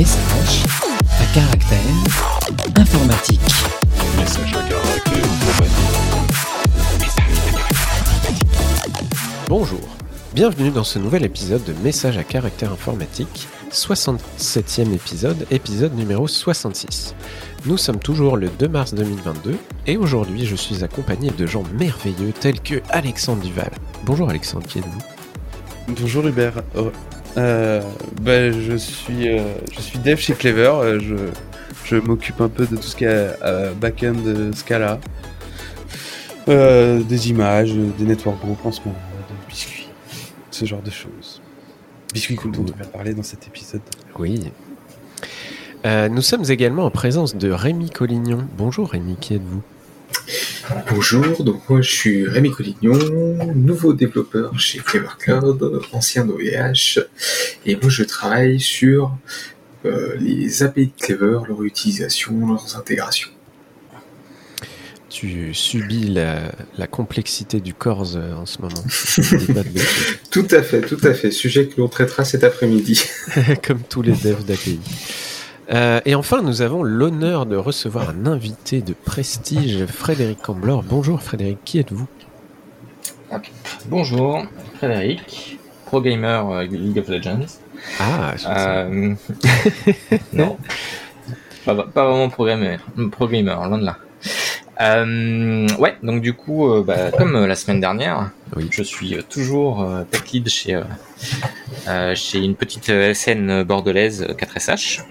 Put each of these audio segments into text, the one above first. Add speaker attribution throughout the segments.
Speaker 1: Message à caractère informatique.
Speaker 2: Message à caractère informatique.
Speaker 3: Bonjour, bienvenue dans ce nouvel épisode de Message à caractère informatique, 67e épisode, épisode numéro 66. Nous sommes toujours le 2 mars 2022 et aujourd'hui je suis accompagné de gens merveilleux tels que Alexandre Duval. Bonjour Alexandre, qui êtes-vous?
Speaker 4: Bonjour Hubert. Euh, bah, je suis euh, je suis dev chez Clever. euh, je je m'occupe un peu de tout ce qui est back-end Scala, des images, des network group en ce moment, des biscuits, ce genre de choses. Biscuits cool dont on va parler dans cet épisode.
Speaker 3: Oui. Nous sommes également en présence de Rémi Collignon. Bonjour Rémi, qui êtes-vous?
Speaker 5: Bonjour, donc moi je suis Rémi Collignon, nouveau développeur chez Clever Cloud, ancien d'OVH, et moi je travaille sur euh, les API de Clever, leur utilisation, leurs intégrations.
Speaker 3: Tu subis la, la complexité du Corse euh, en ce moment.
Speaker 5: Tout à fait, tout à fait, sujet que l'on traitera cet après-midi.
Speaker 3: comme tous les devs d'API. Euh, et enfin, nous avons l'honneur de recevoir un invité de prestige, Frédéric Camblor. Bonjour Frédéric, qui êtes-vous?
Speaker 6: Bonjour, Frédéric, pro gamer euh, League of Legends.
Speaker 3: Ah, je.
Speaker 6: Euh, non, pas, pas vraiment pro gamer, pro gamer, loin de là. Euh, ouais, donc du coup, euh, bah, comme euh, la semaine dernière,
Speaker 3: Oui.
Speaker 6: je suis toujours tech lead chez, chez une petite SN bordelaise euh, 4SH.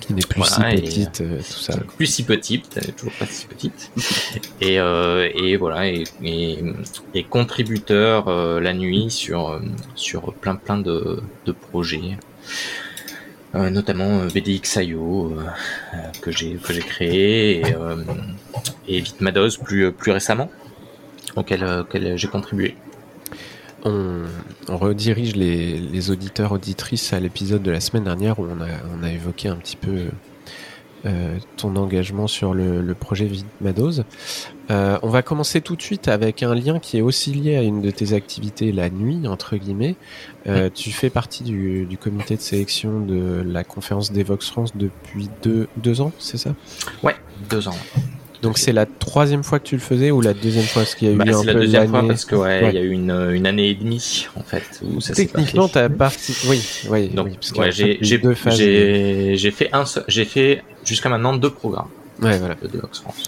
Speaker 3: Qui n'est plus
Speaker 6: voilà,
Speaker 3: si
Speaker 6: et-
Speaker 3: petite, euh, tout ça.
Speaker 6: plus si petite, toujours pas si petite. Et, euh, et voilà, et, et, et contributeur euh, la nuit sur, euh, sur plein plein de, de projets. Euh, notamment euh, BDX.io euh, euh, que j'ai que j'ai créé et, euh, et Vitmados plus plus récemment auquel, euh, auquel j'ai contribué.
Speaker 3: On, on redirige les, les auditeurs, auditrices à l'épisode de la semaine dernière où on a, on a évoqué un petit peu euh, ton engagement sur le, le projet Vidmados. Euh, on va commencer tout de suite avec un lien qui est aussi lié à une de tes activités la nuit, entre guillemets. Euh, tu fais partie du, du comité de sélection de la conférence d'Evox France depuis deux, deux ans, c'est ça?
Speaker 6: Ouais, deux ans.
Speaker 3: Donc c'est la troisième fois que tu le faisais ou la deuxième fois? Parce qu'il y a eu
Speaker 6: Bah,
Speaker 3: un
Speaker 6: c'est la
Speaker 3: peu
Speaker 6: deuxième fois parce que ouais, il
Speaker 3: Ouais.
Speaker 6: y a eu une, une année et demie en fait où ça
Speaker 3: Techniquement, t'as parti. Oui, oui.
Speaker 6: Donc,
Speaker 3: oui, parce
Speaker 6: ouais, j'ai
Speaker 3: fait,
Speaker 6: j'ai
Speaker 3: deux phases.
Speaker 6: j'ai fait un j'ai fait jusqu'à maintenant deux programmes
Speaker 3: Ouais, voilà.
Speaker 6: de Devox France.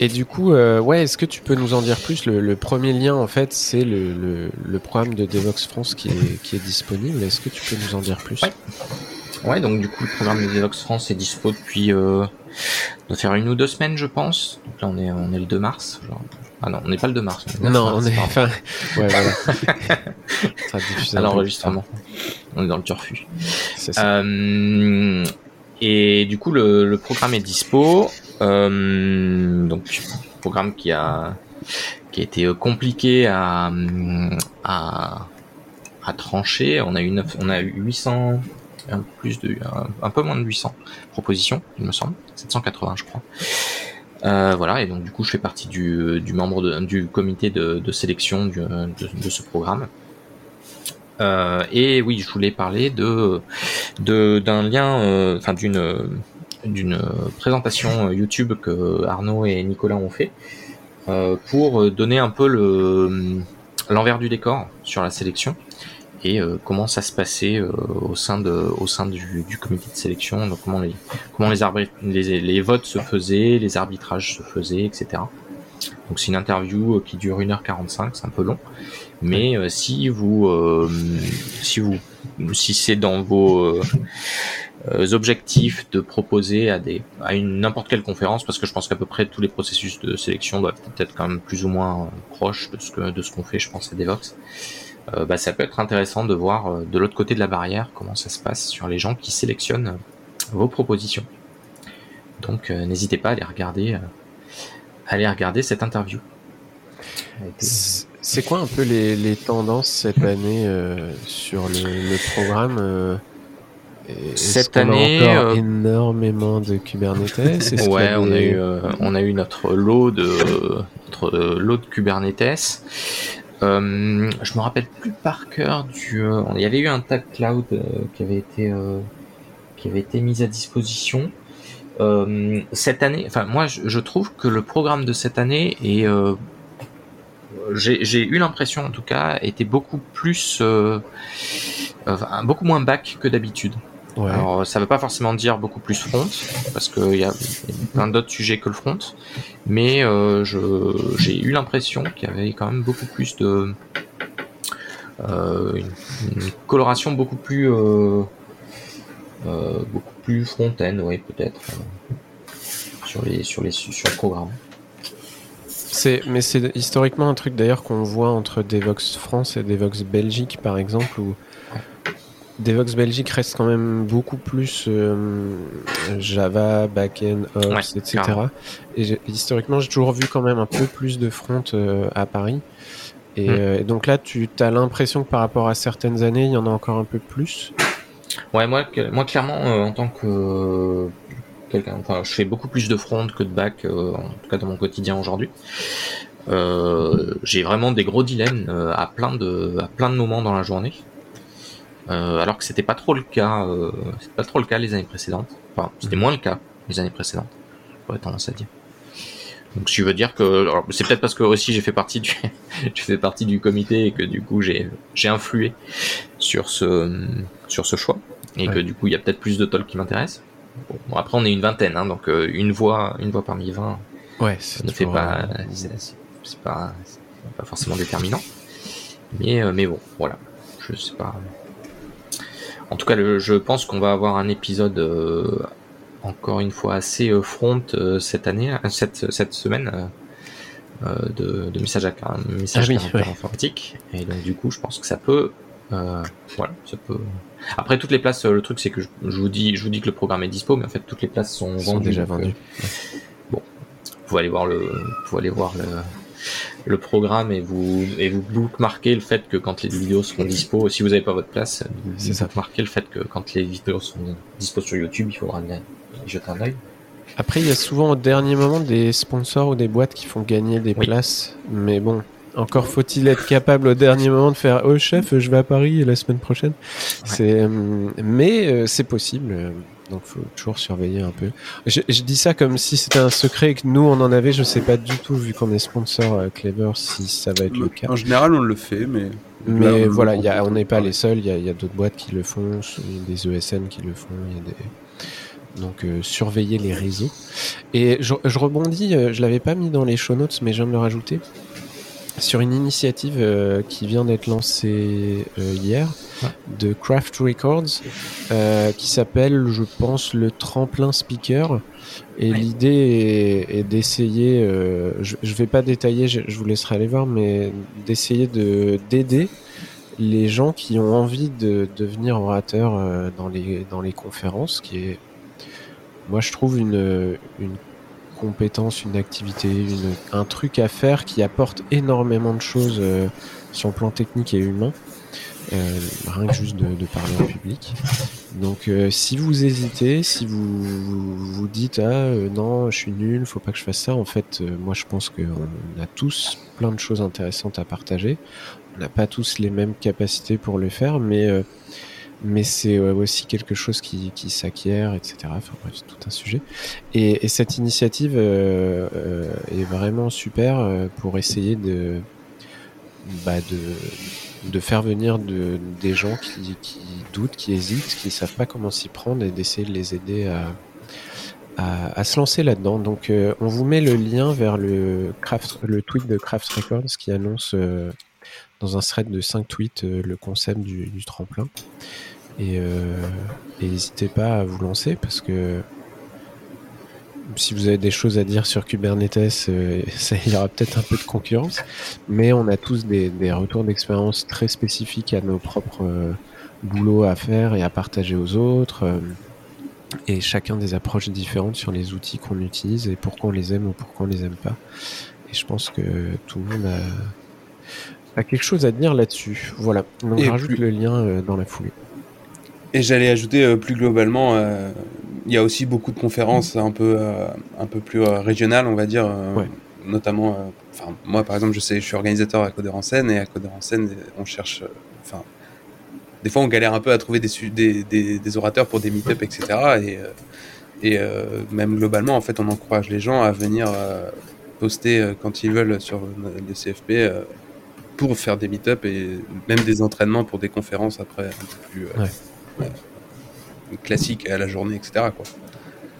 Speaker 3: Et du coup, euh, ouais, est-ce que tu peux nous en dire plus? Le, le premier lien, en fait, c'est le, le, le programme de Devox France qui est, qui est disponible. Est-ce que tu peux nous en dire plus?
Speaker 6: Ouais. Ouais, donc du coup le programme de Devox France est dispo depuis euh, doit faire une ou deux semaines je pense. Donc là on est on est le 2 mars. Genre. Ah non, on n'est pas le 2 mars. on 9
Speaker 3: Non,
Speaker 6: mars,
Speaker 3: on est. Enfin, ouais, voilà.
Speaker 6: À l'enregistrement. On est dans le turfu. Euh, et du coup, le, le programme est dispo. Euh, donc, programme qui a qui a été euh, compliqué à à, à trancher. On a eu neuf- on a eu 800 un peu moins de 800 propositions, il me semble, 780 je crois. Euh, voilà, et donc du coup, je fais partie du, du membre du comité de, sélection du- de, ce programme. Euh, et oui, je voulais parler de d'un lien, euh, enfin d'une d'une présentation YouTube que Arnaud et Nicolas ont fait euh, pour donner un peu le l'envers du décor sur la sélection et euh, comment ça se passait euh, au sein de au sein du, du comité de sélection, donc comment les comment les, arbri- les les votes se faisaient, les arbitrages se faisaient, etc. Donc c'est une interview euh, qui dure 1h45, c'est un peu long. Mais euh, si vous euh, si vous si c'est dans vos euh, objectifs de proposer à des à une n'importe quelle conférence parce que je pense qu'à peu près tous les processus de sélection doivent être quand même plus ou moins proches de ce que de ce qu'on fait je pense à Devox euh, bah, ça peut être intéressant de voir euh, de l'autre côté de la barrière comment ça se passe sur les gens qui sélectionnent euh, vos propositions. Donc n'hésitez pas à aller regarder à aller regarder cette interview.
Speaker 3: C'est quoi un peu les, les tendances cette année sur le, le programme
Speaker 6: Cette
Speaker 3: a
Speaker 6: année,
Speaker 3: encore
Speaker 6: euh,
Speaker 3: énormément de Kubernetes?
Speaker 6: Ouais,
Speaker 3: a
Speaker 6: on a eu euh, on a eu notre lot de notre lot de Kubernetes. Euh, je me rappelle plus par cœur du. euh, il y avait eu un tag cloud euh, qui avait été qui avait été mise à disposition. Cette année, enfin moi je, je trouve que le programme de cette année est, j'ai eu l'impression en tout cas, était beaucoup plus, beaucoup moins back que d'habitude.
Speaker 3: Ouais.
Speaker 6: Alors, ça veut pas forcément dire beaucoup plus front, parce qu'il y a, y a plein d'autres sujets que le front, mais euh, j'ai eu l'impression qu'il y avait quand même beaucoup plus de. euh, une, une coloration beaucoup plus. euh, euh, beaucoup plus frontaine, oui, peut-être. euh, sur, les, sur, les, sur le programme.
Speaker 3: Mais c'est historiquement un truc d'ailleurs qu'on voit entre Devox France et Devox Belgique par exemple où Devox Belgique reste quand même beaucoup plus euh, Java, backend, Ops,
Speaker 6: Ouais,
Speaker 3: etc. Et historiquement j'ai toujours vu quand même un peu plus de front euh, à Paris. Et,
Speaker 6: Mm.
Speaker 3: euh, et donc là tu as l'impression que par rapport à certaines années il y en a encore un peu plus?
Speaker 6: Ouais, moi, moi clairement, euh, en tant que quelqu'un, enfin, je fais beaucoup plus de front que de back, en tout cas dans mon quotidien aujourd'hui. J'ai vraiment des gros dilemmes à plein de à plein de moments dans la journée. Euh, alors que c'était pas trop le cas, euh, pas trop le cas les années précédentes. Enfin, c'était moins le cas les années précédentes. J'aurais tendance à dire. Donc, ce qui veut dire que c'est peut-être parce que aussi j'ai fait partie du je fais partie du comité et que du coup j'ai j'ai influé sur ce sur ce choix et
Speaker 3: Ouais.
Speaker 6: que du coup il y a peut-être plus de talks qui m'intéressent. Bon, bon, après on est une vingtaine, hein, donc euh, une voix une voix parmi 20
Speaker 3: Ouais,
Speaker 6: ça ne fait pas c'est pas c'est pas forcément déterminant. Mais euh, mais bon, voilà, je sais pas. En tout cas, le- je pense qu'on va avoir un épisode euh, encore une fois assez euh, front euh, cette année, cette cette semaine. de, de messages à car- messages
Speaker 3: Ah oui, ouais.
Speaker 6: informatique et donc du coup je pense que ça peut voilà ça peut après toutes les places le truc c'est que je, je vous dis je vous dis que le programme est dispo mais en fait toutes les places sont
Speaker 3: Ils sont
Speaker 6: vendues
Speaker 3: déjà
Speaker 6: euh,
Speaker 3: vendus.
Speaker 6: vous pouvez aller voir le vous pouvez aller voir le le programme et vous et vous bookmarquez le fait que quand les vidéos seront dispo si vous n'avez pas votre place vous
Speaker 3: C'est ça.
Speaker 6: bookmarquez le fait que quand les vidéos seront dispo sur YouTube il faudra y jeter un œil
Speaker 3: Après, il y a souvent au dernier moment des sponsors ou des boîtes qui font gagner des
Speaker 6: Oui.
Speaker 3: places. Mais bon, encore faut-il être capable au dernier moment de faire Oh chef, je vais à Paris la semaine prochaine. C'est, hum, mais euh, c'est possible. Donc faut toujours surveiller un peu. Je, je dis ça comme si c'était un secret et que nous on en avait. Je sais pas du tout vu qu'on est sponsor euh, Clever si ça va être le cas.
Speaker 4: En général, on le fait, mais.
Speaker 3: Mais
Speaker 4: Là, on-
Speaker 3: voilà, il y a-
Speaker 4: on-
Speaker 3: n'est pas les seuls. Il y a, il y a d'autres boîtes qui le font, il y a des ESN qui le font. Il y a des... Donc euh, surveillez les réseaux. Et je, je rebondis, euh, je l'avais pas mis dans les show notes, mais je viens de le rajouter sur une initiative euh, qui vient d'être lancée euh, hier
Speaker 6: Ouais.
Speaker 3: de Craft Records euh, qui s'appelle, je pense, le tremplin speaker. Et
Speaker 6: Ouais.
Speaker 3: l'idée est, est d'essayer, je, je vais pas détailler, je, je vous laisserai aller voir, mais d'essayer de d'aider les gens qui ont envie de devenir orateurs dans les dans les conférences, qui est, moi je trouve une une compétence, une activité, un truc à faire qui apporte énormément de choses euh, sur le plan technique et humain. Euh, rien que juste de, parler en public. Donc, euh, si vous hésitez, si vous vous, dites ah non, je suis nul, faut pas que je fasse ça. En fait, moi, je pense qu'on a tous plein de choses intéressantes à partager. On n'a pas tous les mêmes capacités pour le faire, mais mais c'est aussi quelque chose qui, qui s'acquiert, etc. Enfin bref, c'est tout un sujet. Et, et cette initiative euh, euh, est vraiment super euh, pour essayer de bah, de, de faire venir de, des gens qui, qui doutent, qui hésitent, qui ne savent pas comment s'y prendre et d'essayer de les aider à, à, à se lancer là-dedans. Donc euh, on vous met le lien vers le, craft, le tweet de Craft Records qui annonce euh, dans un thread de 5 tweets euh, le concept du, tremplin. Et euh, et n'hésitez pas à vous lancer parce que si vous avez des choses à dire sur Kubernetes, euh, ça, y aura peut-être un peu de concurrence, mais on a tous des, retours d'expérience très spécifiques à nos propres euh, boulots à faire et à partager aux autres, et chacun des approches différentes sur les outils qu'on utilise et pourquoi on les aime ou pourquoi on les aime pas. Et je pense que tout le monde a, a quelque chose à dire là-dessus. Voilà, donc je rajoute
Speaker 4: plus-
Speaker 3: le lien euh, dans la foulée.
Speaker 4: Et j'allais ajouter euh, plus globalement, euh, il y a aussi beaucoup de conférences un peu, un peu plus régionales, on va dire,
Speaker 3: Ouais.
Speaker 4: notamment. moi, par exemple, je sais, je suis organisateur à Coder en scène et à Coder en scène, on cherche, enfin, des fois, on galère un peu à trouver des, su- des, des, des orateurs pour des meet-up, etc. Et, et euh, même globalement, en fait, on encourage les gens à venir euh, poster euh, quand ils veulent sur les CFP pour faire des meet-up et même des entraînements pour des conférences après un peu plus euh,
Speaker 3: Ouais.
Speaker 4: euh, classiques à la journée, etc. quoi.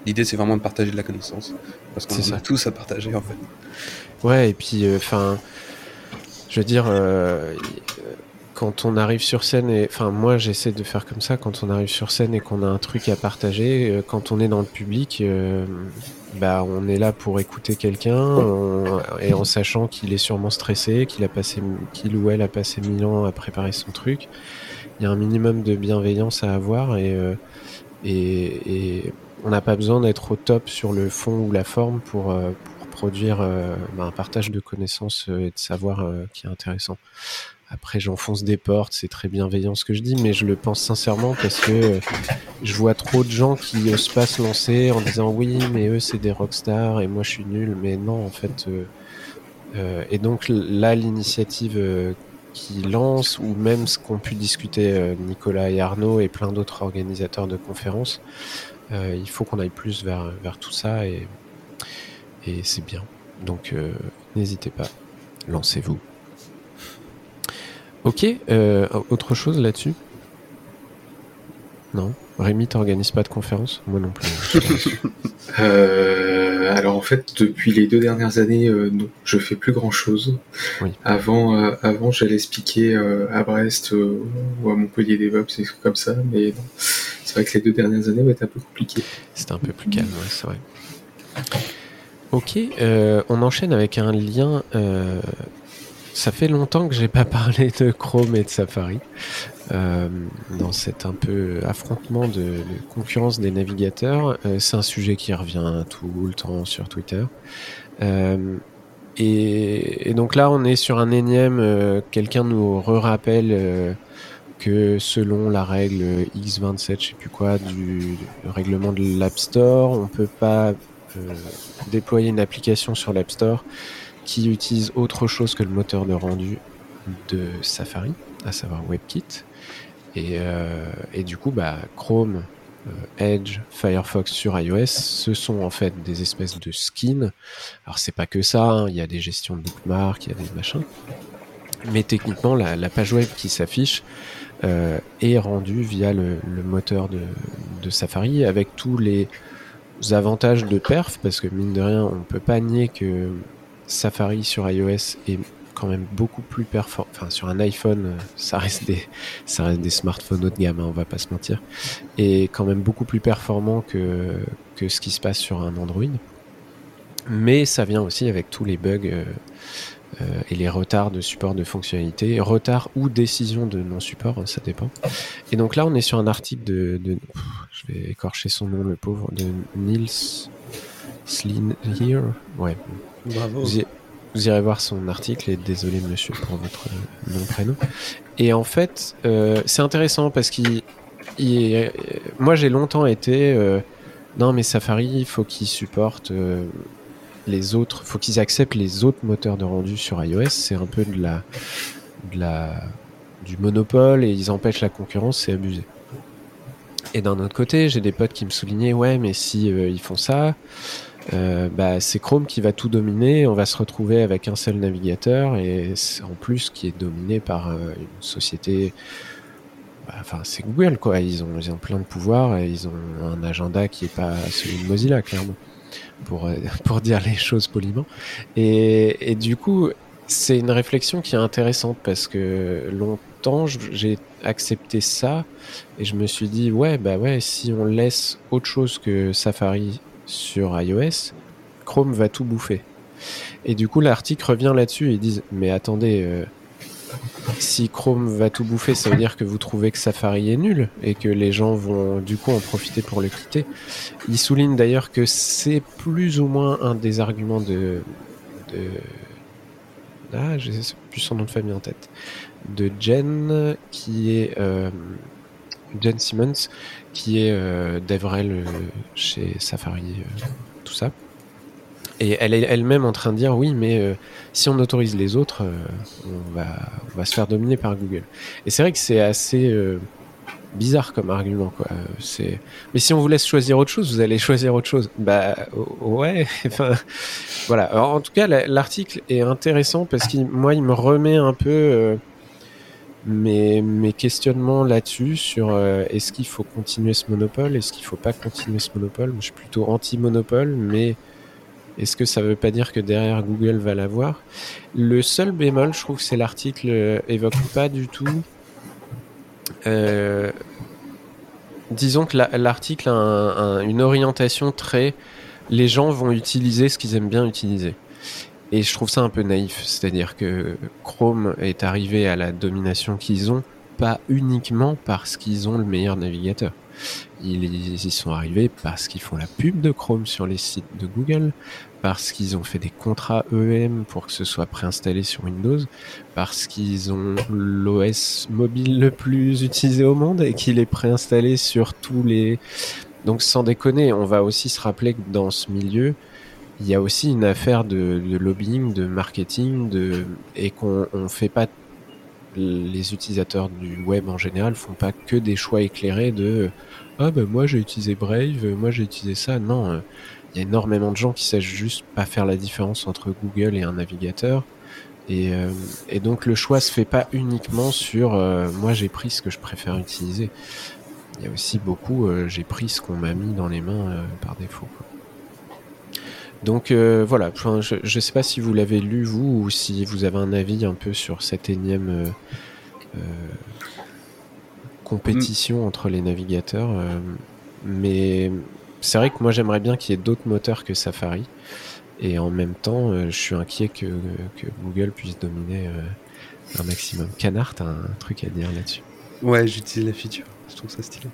Speaker 4: L'idée, c'est vraiment de partager de la connaissance parce qu'on
Speaker 3: C'est
Speaker 4: a
Speaker 3: ça.
Speaker 4: tous à partager en fait.
Speaker 3: Ouais, et puis, enfin, je veux dire, euh, quand on arrive sur scène, et enfin, moi, j'essaie de faire comme ça, quand on arrive sur scène et qu'on a un truc à partager, euh, quand on est dans le public, euh, bah, on est là pour écouter quelqu'un, et en sachant qu'il est sûrement stressé, qu'il a passé, ou elle a passé mille ans à préparer son truc. Il y a un minimum de bienveillance à avoir, et, euh, on n'a pas besoin d'être au top sur le fond ou la forme pour, euh, produire euh, bah, un partage de connaissances et de savoir qui est intéressant. Après, j'enfonce des portes, c'est très bienveillant ce que je dis, mais je le pense sincèrement parce que euh, je vois trop de gens qui osent pas se lancer en disant oui, mais eux c'est des rockstars et moi je suis nul, mais non en fait. euh, euh, et donc là, l'initiative qui lance, ou même ce qu'ont pu discuter Nicolas et Arnaud et plein d'autres organisateurs de conférences, il faut qu'on aille plus vers, vers tout ça et, et c'est bien. Donc n'hésitez pas, lancez-vous. Ok, euh, autre chose là-dessus? Non? Rémi, t'organises pas de conférence? Moi non plus.
Speaker 5: Euh, alors en fait, depuis les deux dernières années, euh, non, je fais plus grand chose.
Speaker 3: Oui.
Speaker 5: Avant, euh, avant, j'allais euh, à Brest ou à Montpellier DevOps, des trucs comme ça, mais non. C'est vrai que les deux dernières années vont être un peu compliquées.
Speaker 3: C'était un peu plus calme, ouais, c'est vrai. Ok, euh, on enchaîne avec un lien. euh, ça fait longtemps que j'ai pas parlé de Chrome et de Safari euh, dans cet un peu affrontement de, concurrence des navigateurs. Euh, c'est un sujet qui revient tout le temps sur Twitter. Euh, et, et donc là, on est sur un énième. Quelqu'un nous re-rappelle euh, que selon la règle X27, je sais plus quoi, du, règlement de l'App Store, on peut pas déployer une application sur l'App Store qui utilise autre chose que le moteur de rendu de Safari, à savoir WebKit. Et, euh, du coup, bah, Chrome, euh, Edge, Firefox sur iOS, ce sont en fait des espèces de skins. Alors c'est pas que ça, hein, il y a des gestions de bookmarks, il y a des machins. Mais techniquement, la, page web qui s'affiche euh, est rendue via le, le moteur de, de Safari avec tous les avantages de perf, parce que mine de rien, on peut pas nier que Safari sur iOS est quand même beaucoup plus performant. Enfin, sur un iPhone, euh, ça reste des, ça reste des smartphones haut de gamme, hein, on va pas se mentir, et quand même beaucoup plus performant que, que ce qui se passe sur un Android. Mais ça vient aussi avec tous les bugs euh, euh, et les retards de support de fonctionnalités, retards ou décisions de non-support, hein, ça dépend. Et donc là, on est sur un article de, je vais écorcher son nom, le pauvre, de Niels Slinhier. Ouais,
Speaker 4: Bravo.
Speaker 3: vous, irez voir son article et désolé monsieur pour votre euh, nom prénom. Et en fait, euh, c'est intéressant parce qu'il, il- euh, moi j'ai longtemps été, non mais Safari, il faut qu'il supporte les autres, faut qu'ils acceptent les autres moteurs de rendu sur iOS. C'est un peu de la, de la, du monopole et ils empêchent la concurrence, c'est abusé. Et d'un autre côté, j'ai des potes qui me soulignaient, ouais, mais si ils font ça, euh, bah, c'est Chrome qui va tout dominer. On va se retrouver avec un seul navigateur et en plus qui est dominé par euh, une société. bah, Enfin, c'est Google quoi. Ils ont, ils ont plein de pouvoirs et ils ont un agenda qui est pas celui de Mozilla clairement, pour euh, pour dire les choses poliment. Et, et du coup, c'est une réflexion qui est intéressante parce que longtemps j'ai accepté ça et je me suis dit ouais bah ouais si on laisse autre chose que Safari sur iOS, Chrome va tout bouffer. Et du coup, l'article revient là-dessus et disent Mais attendez, euh, si Chrome va tout bouffer, ça veut dire que vous trouvez que Safari est nul et que les gens vont du coup en profiter pour le quitter. Ils soulignent d'ailleurs que c'est plus ou moins un des arguments de. de ah, j'ai plus son nom de famille en tête. De Jen, qui est. euh, Jen Simmons, qui est euh, DevRel euh, chez Safari, euh, tout ça. Et elle est elle-même en train de dire oui, mais euh, si on autorise les autres, euh, on, va, on va se faire dominer par Google. Et c'est vrai que c'est assez euh, bizarre comme argument. Quoi. C'est... Mais si on vous laisse choisir autre chose, vous allez choisir autre chose. Bah ouais, enfin voilà. En tout cas, la- l'article est intéressant parce qu'il moi, il me remet un peu mes, questionnements là-dessus sur euh, est-ce qu'il faut continuer ce monopole, est-ce qu'il faut pas continuer ce monopole? Je suis plutôt anti-monopole, mais est-ce que ça veut pas dire que derrière Google va l'avoir? Le seul bémol, je trouve, c'est l'article euh, évoque pas du tout. euh, disons que la- l'article a un- un- une orientation très. Les gens vont utiliser ce qu'ils aiment bien utiliser. Et je trouve ça un peu naïf. C'est-à-dire que Chrome est arrivé à la domination qu'ils ont, pas uniquement parce qu'ils ont le meilleur navigateur. Ils y sont arrivés parce qu'ils font la pub de Chrome sur les sites de Google, parce qu'ils ont fait des contrats EM pour que ce soit préinstallé sur Windows, parce qu'ils ont l'OS mobile le plus utilisé au monde et qu'il est préinstallé sur tous les... Donc sans déconner, on va aussi se rappeler que dans ce milieu, il y a aussi une affaire de, lobbying, de marketing, de... et qu'on on fait pas les utilisateurs du web en général font pas que des choix éclairés de ah ben moi j'ai utilisé Brave, moi j'ai utilisé ça. Non, euh, il y a énormément de gens qui savent juste pas faire la différence entre Google et un navigateur. Et, euh, et donc le choix se fait pas uniquement sur euh, moi j'ai pris ce que je préfère utiliser. Il y a aussi beaucoup euh, j'ai pris ce qu'on m'a mis dans les mains euh, par défaut. quoi. Donc euh, voilà, je ne sais pas si vous l'avez lu vous ou si vous avez un avis un peu sur cette énième euh, euh, compétition entre les navigateurs. mais c'est vrai que moi j'aimerais bien qu'il y ait d'autres moteurs que Safari. Et en même temps, je suis inquiet que, Google puisse dominer un maximum. Canard, t'as un truc à dire là-dessus?
Speaker 4: Ouais, j'utilise la feature. Trouve ça stylé.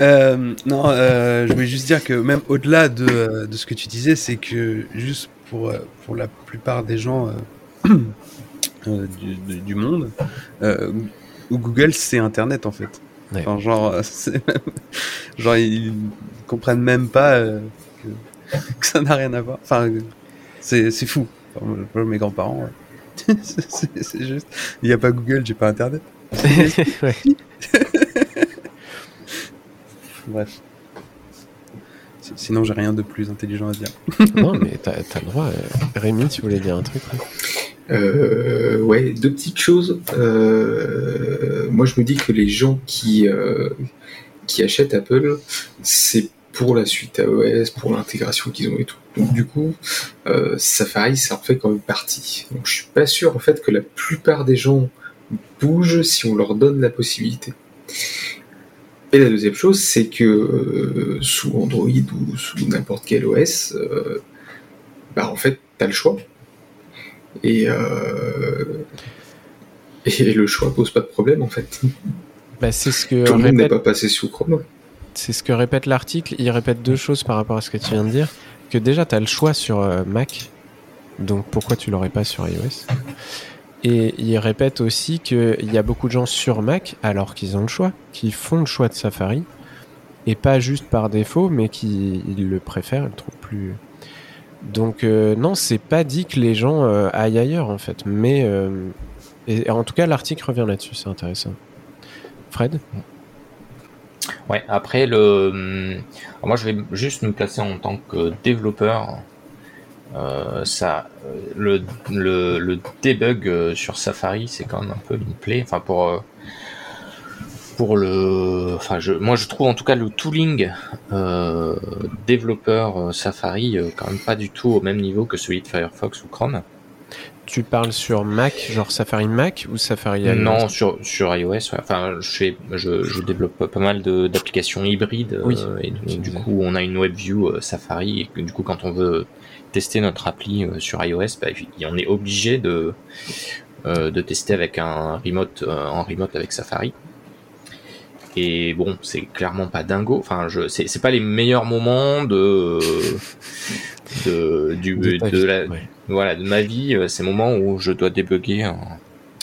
Speaker 4: Euh, non, euh, je voulais juste dire que même au-delà de, euh, de ce que tu disais, c'est que juste pour, pour la plupart des gens euh, du, du- du monde, Google c'est Internet en fait.
Speaker 3: Ouais.
Speaker 4: Enfin, genre, genre ils comprennent même pas que, que ça n'a rien à voir. Enfin, c'est fou. Enfin, mes grands-parents, ouais. c'est juste. Il n'y a pas Google, j'ai pas Internet.
Speaker 3: Ouais.
Speaker 4: Bref. Si- Sinon, j'ai rien de plus intelligent à dire.
Speaker 3: Non, mais t'as as le droit. euh. Rémi, tu voulais dire un truc là?
Speaker 5: Euh, ouais, deux petites choses. Euh, moi, je me dis que les gens qui, euh, qui achètent Apple, c'est pour la suite iOS, pour l'intégration qu'ils ont et tout. Donc, du coup, euh, Safari, ça en fait quand même partie. Donc, je suis pas sûr en fait que la plupart des gens bougent si on leur donne la possibilité. Et la deuxième chose, c'est que euh, sous Android ou sous n'importe quel OS, euh, bah en fait, t'as le choix. Et, euh, et le choix pose pas de problème en fait.
Speaker 3: bah, C'est ce que
Speaker 5: Tout le monde n'est pas passé sous Chrome.
Speaker 3: C'est ce que répète l'article. Il répète deux choses par rapport à ce que tu viens de dire. Que déjà, tu as le choix sur Mac. Donc pourquoi tu l'aurais pas sur iOS? Et il répète aussi qu'il y a beaucoup de gens sur Mac, alors qu'ils ont le choix, qui font le choix de Safari. Et pas juste par défaut, mais qui ils le préfèrent, ils le trouvent plus. Donc euh, non, c'est pas dit que les gens euh, aillent ailleurs en fait. Mais euh, en tout cas, l'article revient là-dessus, c'est intéressant. Fred?
Speaker 6: Ouais, après, le... hum, moi je vais juste me placer en tant que développeur. Euh, ça, le, le, le debug euh, sur Safari, c'est quand même un peu une plaie. Enfin, pour, euh, pour le. Enfin, je, moi je trouve en tout cas le tooling euh, développeur Safari quand même pas du tout au même niveau que celui de Firefox ou Chrome.
Speaker 3: Tu parles sur Mac, genre Safari Mac ou Safari iOS?
Speaker 6: Non, sur, sur iOS. ouais. Enfin, je, fais, je, je développe pas mal d'applications hybrides. euh,
Speaker 3: Oui,
Speaker 6: et donc, du coup, on a une WebView euh, Safari. Et du coup, quand on veut tester notre appli euh, sur iOS, bah, on est obligé de, euh, de tester avec un remote, euh, en remote avec Safari. Et bon, c'est clairement pas dingo. Enfin, je, c'est c'est pas les meilleurs moments de, de, du,
Speaker 3: De ta
Speaker 6: de
Speaker 3: vie,
Speaker 6: la,
Speaker 3: ouais.
Speaker 6: voilà, de ma vie, ces moments où je dois débugger un,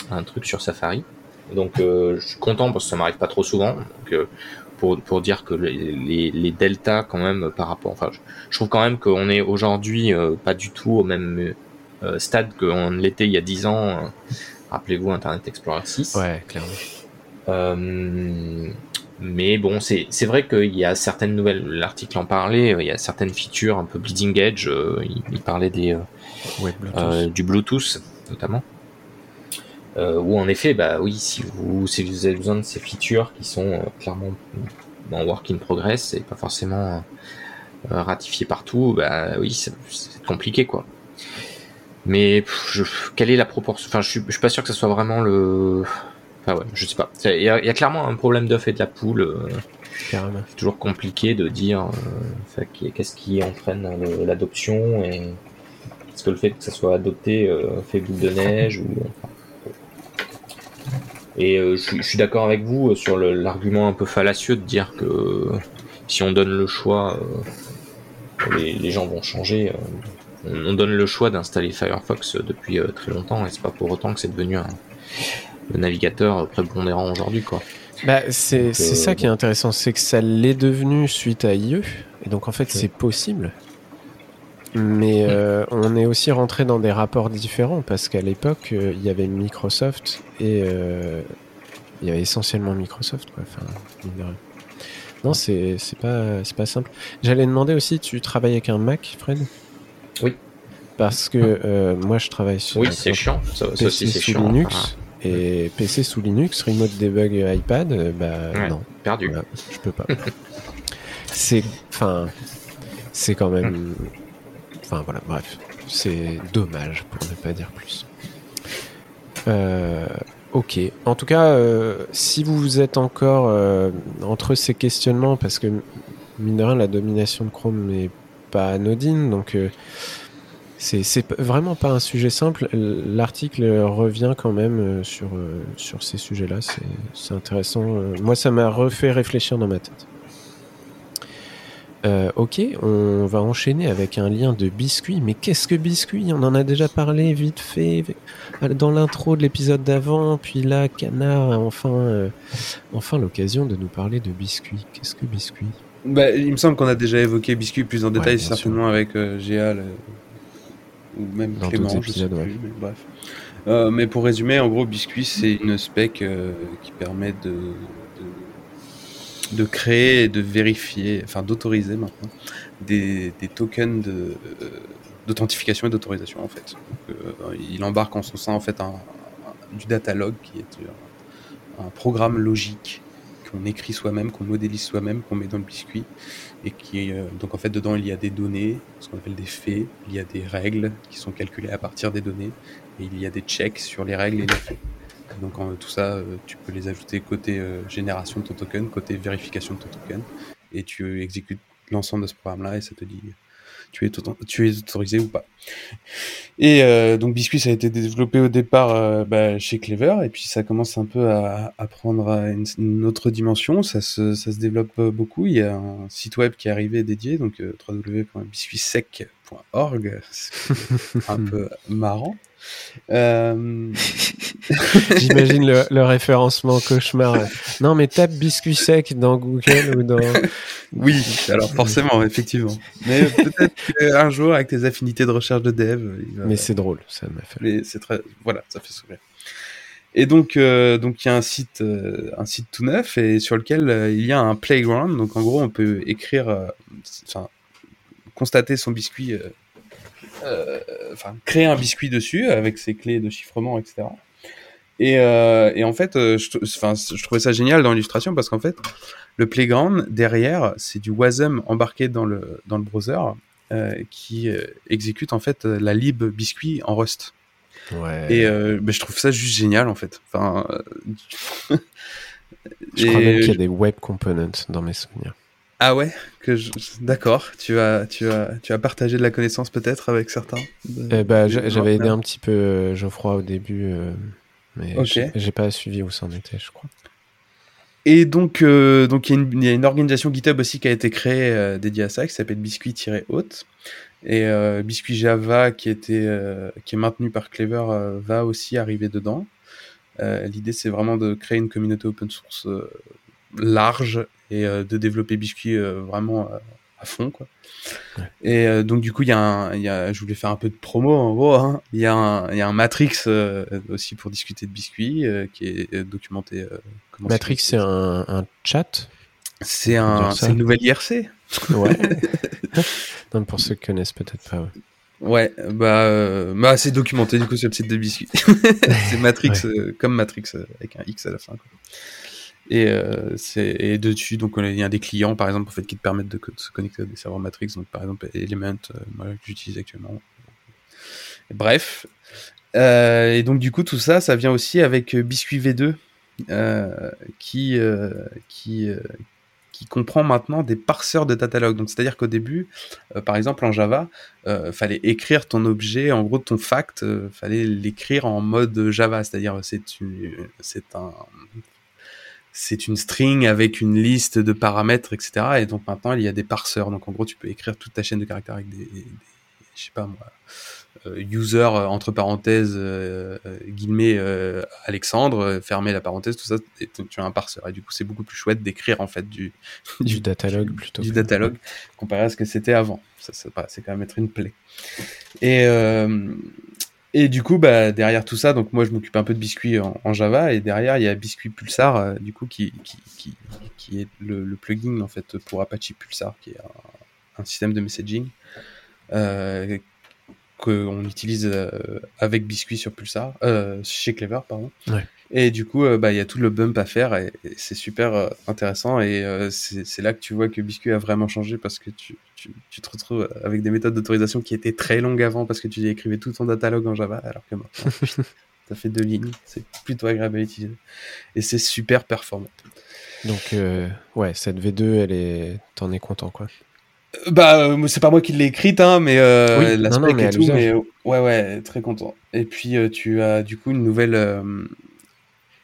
Speaker 6: un truc sur Safari. Donc euh, je suis content parce que ça m'arrive pas trop souvent. Donc, euh, pour, pour dire que les, les, les deltas quand même par rapport, enfin je, je trouve quand même qu'on est aujourd'hui euh, pas du tout au même euh, stade qu'on l'était il y a 10 ans. euh, Rappelez-vous Internet Explorer 6.
Speaker 3: Ouais, clairement.
Speaker 6: Mais bon, c'est c'est vrai qu'il y a certaines nouvelles. L'article en parlait. Il y a certaines features un peu bleeding edge. il, il parlait des
Speaker 3: Ouais, Bluetooth.
Speaker 6: du Bluetooth notamment. Euh, où en effet, bah oui, si vous si vous avez besoin de ces features qui sont euh, clairement en work in progress et pas forcément euh, ratifiées partout, bah oui, c'est compliqué quoi. Mais pff, je, quelle est la proportion Enfin, je suis, je suis pas sûr que ce soit vraiment le. Enfin ouais, je sais pas. Il y, a il y a clairement un problème d'œuf et de la poule. euh,
Speaker 3: Carrément.
Speaker 6: c'est toujours compliqué de dire euh, qu'est-ce qui entraîne l'adoption et est-ce que le fait que ça soit adopté fait boule de neige ou enfin, et euh, je, suis- je suis d'accord avec vous euh, sur l'argument un peu fallacieux de dire que euh, si on donne le choix euh, les, les gens vont changer on, on donne le choix d'installer Firefox depuis très longtemps et c'est pas pour autant que c'est devenu un navigateur prépondérant aujourd'hui quoi
Speaker 3: Bah, c'est ça qui est intéressant, c'est que ça l'est devenu suite à IE, et donc en fait c'est possible. Mais euh, on est aussi rentré dans des rapports différents parce qu'à l'époque euh, il y avait Microsoft et euh, il y avait essentiellement Microsoft quoi. Enfin, non c'est pas pas simple. J'allais demander aussi, tu travailles avec un Mac, Fred?
Speaker 6: Oui.
Speaker 3: Parce que moi je travaille sur
Speaker 6: oui c'est chiant ça, ça
Speaker 3: PC
Speaker 6: aussi
Speaker 3: sous
Speaker 6: chiant
Speaker 3: Linux et PC sous Linux, Remote Debug iPad, bah
Speaker 6: Ouais.
Speaker 3: non.
Speaker 6: perdu
Speaker 3: Voilà, je peux pas. c'est, enfin, c'est quand même, enfin voilà, bref, c'est dommage pour ne pas dire plus. Euh, ok. En tout cas, euh, si vous êtes encore euh, entre ces questionnements, parce que mine de rien, la domination de Chrome n'est pas anodine, donc c'est vraiment pas un sujet simple. L'article revient quand même sur, sur ces sujets-là. C'est- intéressant. Moi, ça m'a refait réfléchir dans ma tête. Euh, ok, on va enchaîner avec un lien de biscuit. Mais qu'est-ce que biscuit? On en a déjà parlé vite fait dans l'intro de l'épisode d'avant. Puis là, Canard a enfin, euh, enfin l'occasion de nous parler de biscuit. Qu'est-ce que biscuit?
Speaker 4: Bah, il me semble qu'on a déjà évoqué Biscuit plus en
Speaker 3: Ouais,
Speaker 4: détail, certainement avec euh, Géal euh, ou même
Speaker 3: Dans
Speaker 4: Clément, je sais
Speaker 3: ouais.
Speaker 4: mais bref. Euh, mais pour résumer, en gros, Biscuit, c'est une spec euh, qui permet de, de, créer et de vérifier, enfin d'autoriser maintenant, des, tokens euh, d'authentification et d'autorisation en fait. Euh, il embarque en son sein en fait un, du datalog qui est un, un programme logique qu'on écrit soi-même, qu'on modélise soi-même, qu'on met dans le biscuit et qui euh, donc en fait dedans il y a des données, ce qu'on appelle des faits, il y a des règles qui sont calculées à partir des données et il y a des checks sur les règles et les faits. Donc en- tout ça, euh, tu peux les ajouter côté euh, génération de ton token, côté vérification de ton token et tu exécutes l'ensemble de ce programme-là et ça te dit tu es, autorisé ou pas. Et euh, donc Biscuit, ça a été développé au départ bah, chez Clever, et puis ça commence un peu à, prendre une, autre dimension. Ça se, développe beaucoup. Il y a un site web qui est arrivé dédié, donc euh, www.biscuitsec.org. C'est un peu marrant. Euh,
Speaker 3: J'imagine le, le référencement cauchemar. Non, mais tape biscuit sec dans Google ou dans.
Speaker 4: oui, alors forcément, effectivement. Mais peut-être qu'un jour, avec tes affinités de recherche de dev, il va-
Speaker 3: Mais c'est drôle, ça m'a fait.
Speaker 4: Mais c'est très, voilà, ça fait sourire. Et donc, euh, donc il y a un site, euh, un site tout neuf et sur lequel il y a un playground. Donc en gros, on peut écrire, enfin, constater son biscuit, euh, euh, enfin, créer un biscuit dessus avec ses clés de chiffrement, etc. Et, euh, et en fait, je, je trouvais ça génial dans l'illustration parce qu'en fait, le playground derrière, c'est du Wasm embarqué dans le dans le browser euh, qui euh, exécute en fait euh, la lib biscuit en Rust.
Speaker 3: Ouais.
Speaker 4: Et bah, je trouve ça juste génial en fait. Enfin,
Speaker 3: je crois même qu'il y a des web components dans mes souvenirs.
Speaker 4: Ah ouais, que je... d'accord. Tu as, tu as, tu as partagé de la connaissance peut-être avec certains. de-
Speaker 3: Eh bah, j'avais aidé un petit peu euh, Geoffroy au début, euh, mais j'ai- pas suivi où ça en était, je crois.
Speaker 4: Et donc, euh, donc il y, a une- il y a une organisation GitHub aussi qui a été créée euh, dédiée à ça, qui s'appelle Biscuit-Hôte. Et Biscuit Java, qui, était, qui est maintenu par Clever, va aussi arriver dedans. L'idée, c'est vraiment de créer une communauté open source large et euh, de développer Biscuit euh, vraiment euh, à fond, quoi.
Speaker 3: Ouais.
Speaker 4: Et euh, donc, du coup, il y, a un- y a, je voulais faire un peu de promo, en gros. hein. Il y, a un- y a un Matrix euh, aussi pour discuter de Biscuit euh, qui est documenté. comment
Speaker 3: Matrix, c'est un, un chat?
Speaker 4: C'est un, une nouvelle IRC.
Speaker 3: Ouais. non, pour ceux qui connaissent peut-être pas. ouais.
Speaker 4: Ouais, bah, bah c'est documenté du coup sur le site de Biscuit. c'est Matrix, comme Matrix avec un X à la fin. Quoi. Et, euh, et dessus, donc il y a des clients par exemple en fait, qui te permettent de, se connecter à des serveurs Matrix. Donc par exemple Element, euh, moi, que j'utilise actuellement. Bref. Euh, et donc du coup tout ça, ça vient aussi avec euh, Biscuit V2 euh, qui, qui, qui comprend maintenant des parseurs de datalog. Donc c'est-à-dire qu'au début, par exemple en Java, euh, fallait écrire ton objet, en gros ton fact, euh, fallait l'écrire en mode Java, c'est-à-dire c'est un, c'est une string avec une liste de paramètres, etc. Et donc maintenant il y a des parseurs, donc en gros tu peux écrire toute ta chaîne de caractères avec des, des- je sais pas moi, euh, user euh, entre parenthèses euh, guillemets euh, Alexandre, fermer la parenthèse, tout ça, et tu tu as un parseur. Et du coup c'est beaucoup plus chouette d'écrire en fait du
Speaker 3: Du datalog plutôt.
Speaker 4: du
Speaker 3: que-
Speaker 4: datalog comparé à ce que c'était avant. Ça, c'est quand même être une plaie. Et, euh, et du coup, bah, derrière tout ça, donc moi je m'occupe un peu de Biscuit en, Java, et derrière il y a Biscuit Pulsar, euh, du coup, qui, qui, qui, qui est le, plugin en fait pour Apache Pulsar, qui est un, un système de messaging euh, qu'on utilise euh, avec Biscuit sur Pulsar, euh, chez Clever, pardon.
Speaker 3: Ouais.
Speaker 4: Et du coup, euh, bah, il y a tout le bump à faire et, et c'est super euh, intéressant. Et euh, c'est là que tu vois que Biscuit a vraiment changé parce que tu, tu, tu te retrouves avec des méthodes d'autorisation qui étaient très longues avant parce que tu écrivais tout ton datalog en Java, alors que maintenant, ça fait deux lignes. C'est plutôt agréable à utiliser. Et c'est super performant.
Speaker 3: Donc, euh, ouais, cette V2, elle est. T'en es content, quoi.
Speaker 4: Bah, euh, c'est pas moi qui l'ai écrite, hein, mais euh,
Speaker 3: Oui,
Speaker 4: la
Speaker 3: non, non,
Speaker 4: spec
Speaker 3: mais
Speaker 4: et tout, mais ouais, ouais, très content. Et puis, tu as du coup une nouvelle.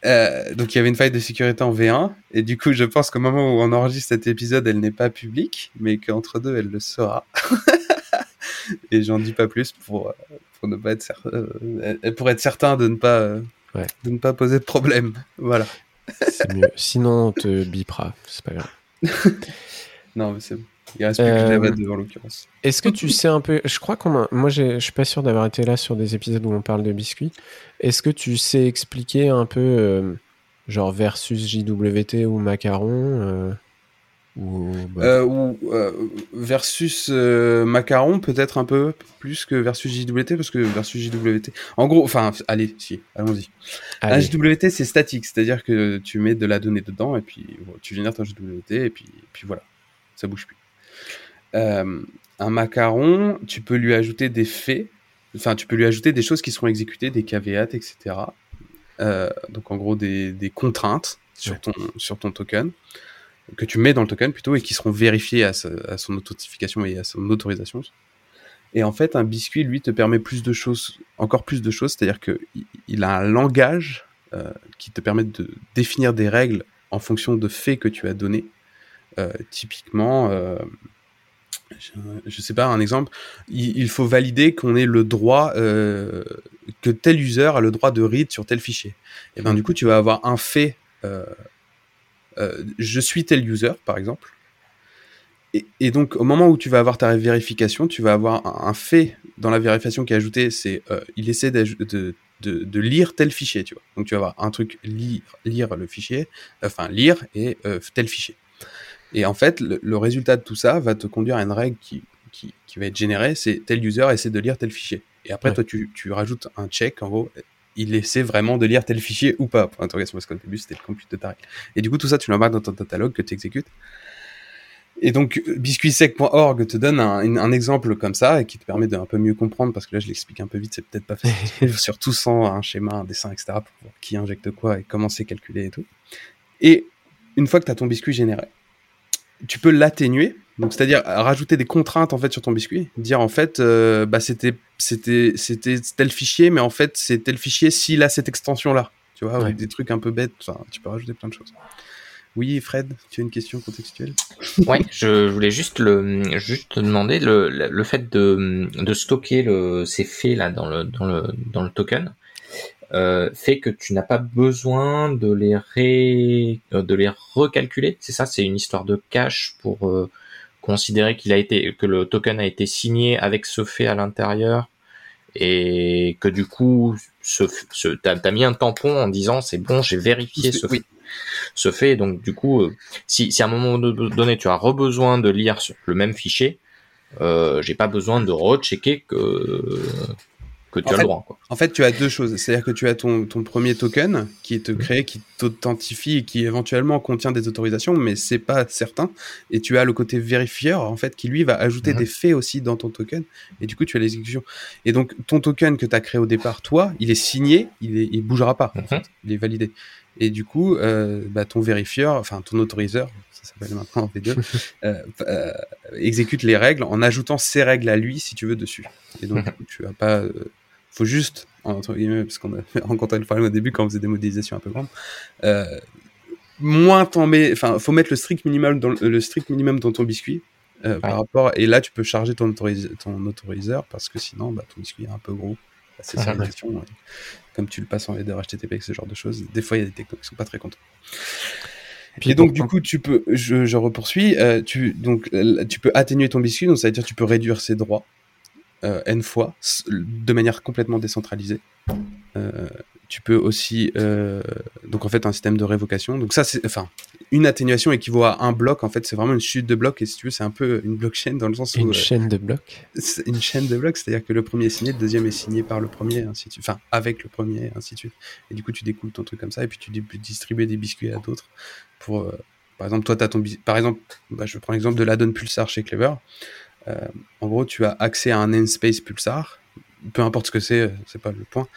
Speaker 4: Euh, donc, il y avait une faille de sécurité en V1, et du coup, je pense qu'au moment où on enregistre cet épisode, elle n'est pas publique, mais qu'entre deux, elle le sera. et j'en dis pas plus pour, euh, pour ne pas être certain, euh, pour être certain de ne pas, euh,
Speaker 3: Ouais.
Speaker 4: de ne pas poser de problème. Voilà.
Speaker 3: C'est mieux. Sinon, on te bipera. C'est pas grave.
Speaker 4: Non, mais c'est bon. Il reste plus que
Speaker 3: Euh,
Speaker 4: Java 2 en l'occurrence.
Speaker 3: Est-ce que tu sais un peu. Je crois qu'on a. Moi, je suis pas sûr d'avoir été là sur des épisodes où on parle de biscuits. Est-ce que tu sais expliquer un peu, euh, genre versus JWT ou macaron euh, ou, bah,
Speaker 4: Euh, ou euh, versus euh, Macaron, peut-être un peu plus que versus JWT, parce que versus JWT. En gros, enfin, allez, si, allons-y. Un. JWT, c'est statique, c'est-à-dire que tu mets de la donnée dedans et puis tu génères ton JWT et puis, et puis voilà, ça bouge plus. Euh, un macaron, tu peux lui ajouter des faits, enfin, tu peux lui ajouter des choses qui seront exécutées, des caveats, etc. Euh, donc en gros, des, des contraintes sur,
Speaker 3: Ouais.
Speaker 4: ton, sur ton token que tu mets dans le token plutôt et qui seront vérifiées à, sa- à son authentification et à son autorisation. Et en fait, un biscuit, lui, te permet plus de choses, encore plus de choses, c'est-à-dire que il- il a un langage euh, qui te permet de définir des règles en fonction de faits que tu as donnés. Euh, typiquement, je, sais pas, un exemple, il, faut valider qu'on ait le droit, euh, que tel user a le droit de read sur tel fichier. Et ben du coup, tu vas avoir un fait, euh, euh, je suis tel user, par exemple. Et, donc, au moment où tu vas avoir ta vérification, tu vas avoir un, fait dans la vérification qui est ajouté, c'est il essaie de, de, lire tel fichier, tu vois. Donc, tu vas avoir un truc lire, lire le fichier, enfin lire et tel fichier. Et en fait, le, le résultat de tout ça va te conduire à une règle qui, qui, qui va être générée, c'est tel user essaie de lire tel fichier. Et après,
Speaker 3: Ouais.
Speaker 4: toi, tu, tu rajoutes un check, en gros, il essaie vraiment de lire tel fichier ou pas, pour interrogation, parce qu'au début, c'était le compute de ta règle. Et du coup, tout ça, tu l'embarques dans ton catalogue que tu exécutes. Et donc, biscuitsec.org te donne un exemple comme ça et qui te permet d'un peu mieux comprendre, parce que là, je l'explique un peu vite, c'est peut-être pas facile, surtout sans un schéma, un dessin, etc., pour voir qui injecte quoi et comment c'est calculé et tout. Et une fois que tu as ton biscuit généré, tu peux l'atténuer, donc c'est-à-dire rajouter des contraintes en fait sur ton biscuit, dire en fait, euh, bah c'était c'était c'était tel fichier, mais en fait c'est tel fichier s'il a cette extension là, tu vois,
Speaker 3: Ouais.
Speaker 4: ou des trucs un peu bêtes, enfin, tu peux rajouter plein de choses. Oui, Fred, tu as une question contextuelle?
Speaker 6: Ouais, je voulais juste le, juste te demander le, le le fait de, de stocker le, ces faits là dans le, dans le, dans le token. Euh, fait que tu n'as pas besoin de les ré... euh, de les recalculer. C'est ça, c'est une histoire de cache pour euh, considérer qu'il a été que le token a été signé avec ce fait à l'intérieur et que du coup ce, ce t'as as mis un tampon en disant c'est bon j'ai vérifié ce,
Speaker 4: Oui.
Speaker 6: ce fait donc du coup euh, si, si à un moment donné tu as besoin de lire le même fichier euh, j'ai pas besoin de rechecker que que tu
Speaker 4: En
Speaker 6: as
Speaker 4: fait-
Speaker 6: le droit quoi.
Speaker 4: En fait, tu as deux choses. C'est-à-dire que tu as ton, ton premier token qui te crée, qui t'authentifie et qui éventuellement contient des autorisations, mais c'est pas certain. Et tu as le côté vérifieur, en fait, qui lui va ajouter
Speaker 6: Mhm.
Speaker 4: des faits aussi dans ton token. Et du coup, tu as l'exécution. Et donc, ton token que tu as créé au départ, toi, il est signé, il, il bougera pas. en
Speaker 6: Mhm.
Speaker 4: fait. Il est validé. Et du coup, euh, bah, ton vérifieur, enfin ton autoriseur, ça s'appelle maintenant V2, euh, euh, exécute les règles en ajoutant ses règles à lui, si tu veux, dessus. Et donc, du coup, tu as pas. faut juste, entre guillemets, parce qu'on a rencontré le problème au début quand on faisait des modélisations un peu grandes, moins t'en mets, enfin, faut mettre le strict minimum dans le, strict minimum dans ton biscuit. euh, par rapport et là tu peux charger ton, ton autoriseur parce que sinon bah, ton biscuit est un peu gros c'est ça la question ouais. comme tu le passes en header HTTP ce genre de choses des fois il y a des technos qui sont pas très contents et donc du coup tu peux je, je repoursuis euh, tu donc euh, tu peux atténuer ton biscuit donc ça veut dire que tu peux réduire ses droits euh, n fois de manière complètement décentralisée Euh, tu peux aussi euh, donc en fait un système de révocation donc ça c'est enfin une atténuation équivaut à un bloc en fait c'est vraiment une chute de blocs et si tu veux c'est un peu une blockchain dans le sens où
Speaker 3: une
Speaker 4: euh,
Speaker 3: chaîne de blocs.
Speaker 4: c'est une chaîne de blocs, c'est-à-dire que le premier est signé, le deuxième est signé par le premier, ainsi de suite. Enfin, avec le premier, ainsi de suite. Et du coup, tu découles ton truc comme ça, et puis tu dis- distribues des biscuits à d'autres. Pour, euh, par exemple, toi, tu as ton Par exemple, bah, je prends l'exemple de l'addon Pulsar chez Clever. En gros, tu as accès à un namespace Pulsar. Peu importe ce que c'est, euh, c'est pas le point.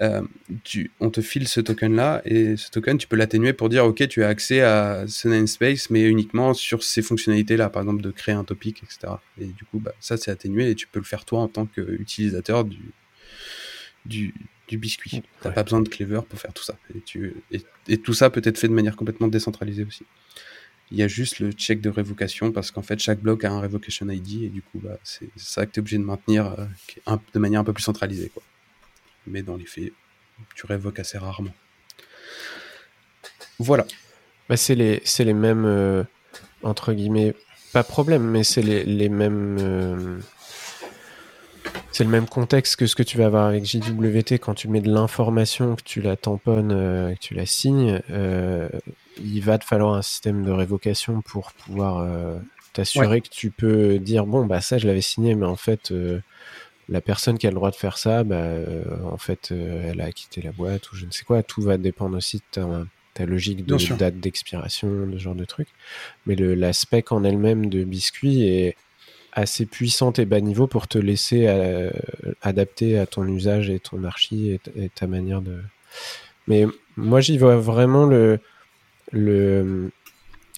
Speaker 4: Euh, tu, on te file ce token-là, et ce token, tu peux l'atténuer pour dire, OK, tu as accès à ce namespace, mais uniquement sur ces fonctionnalités-là, par exemple, de créer un topic, etc. Et du coup, bah, ça, c'est atténué, et tu peux le faire toi en tant qu'utilisateur du, du, du biscuit. T'as
Speaker 3: Ouais.
Speaker 4: pas besoin de Clever pour faire tout ça. Et, tu, et, et tout ça peut être fait de manière complètement décentralisée aussi. Il y a juste le check de révocation parce qu'en fait chaque bloc a un revocation ID et du coup bah, c'est ça que tu es obligé de maintenir euh, de manière un peu plus centralisée. Quoi. Mais dans les faits, tu révoques assez rarement. Voilà.
Speaker 3: Bah, c'est les, mêmes, euh, entre guillemets, pas problème, mais c'est les, mêmes. euh, c'est le même contexte que ce que tu vas avoir avec JWT quand tu mets de l'information, que tu la tamponnes, que tu la signes. Il va te falloir un système de révocation pour pouvoir euh, t'assurer que tu peux dire bon, bah ça je l'avais signé, mais en fait. euh, la personne qui a le droit de faire ça, bah, euh, en fait, elle a quitté la boîte ou je ne sais quoi. Tout va dépendre aussi de ta, ta logique de date d'expiration, de ce genre de truc. Mais le, la spec en elle-même de biscuit est assez puissante et bas niveau pour te laisser adapter à ton usage et ton archi et ta manière de. Mais moi, j'y vois vraiment le le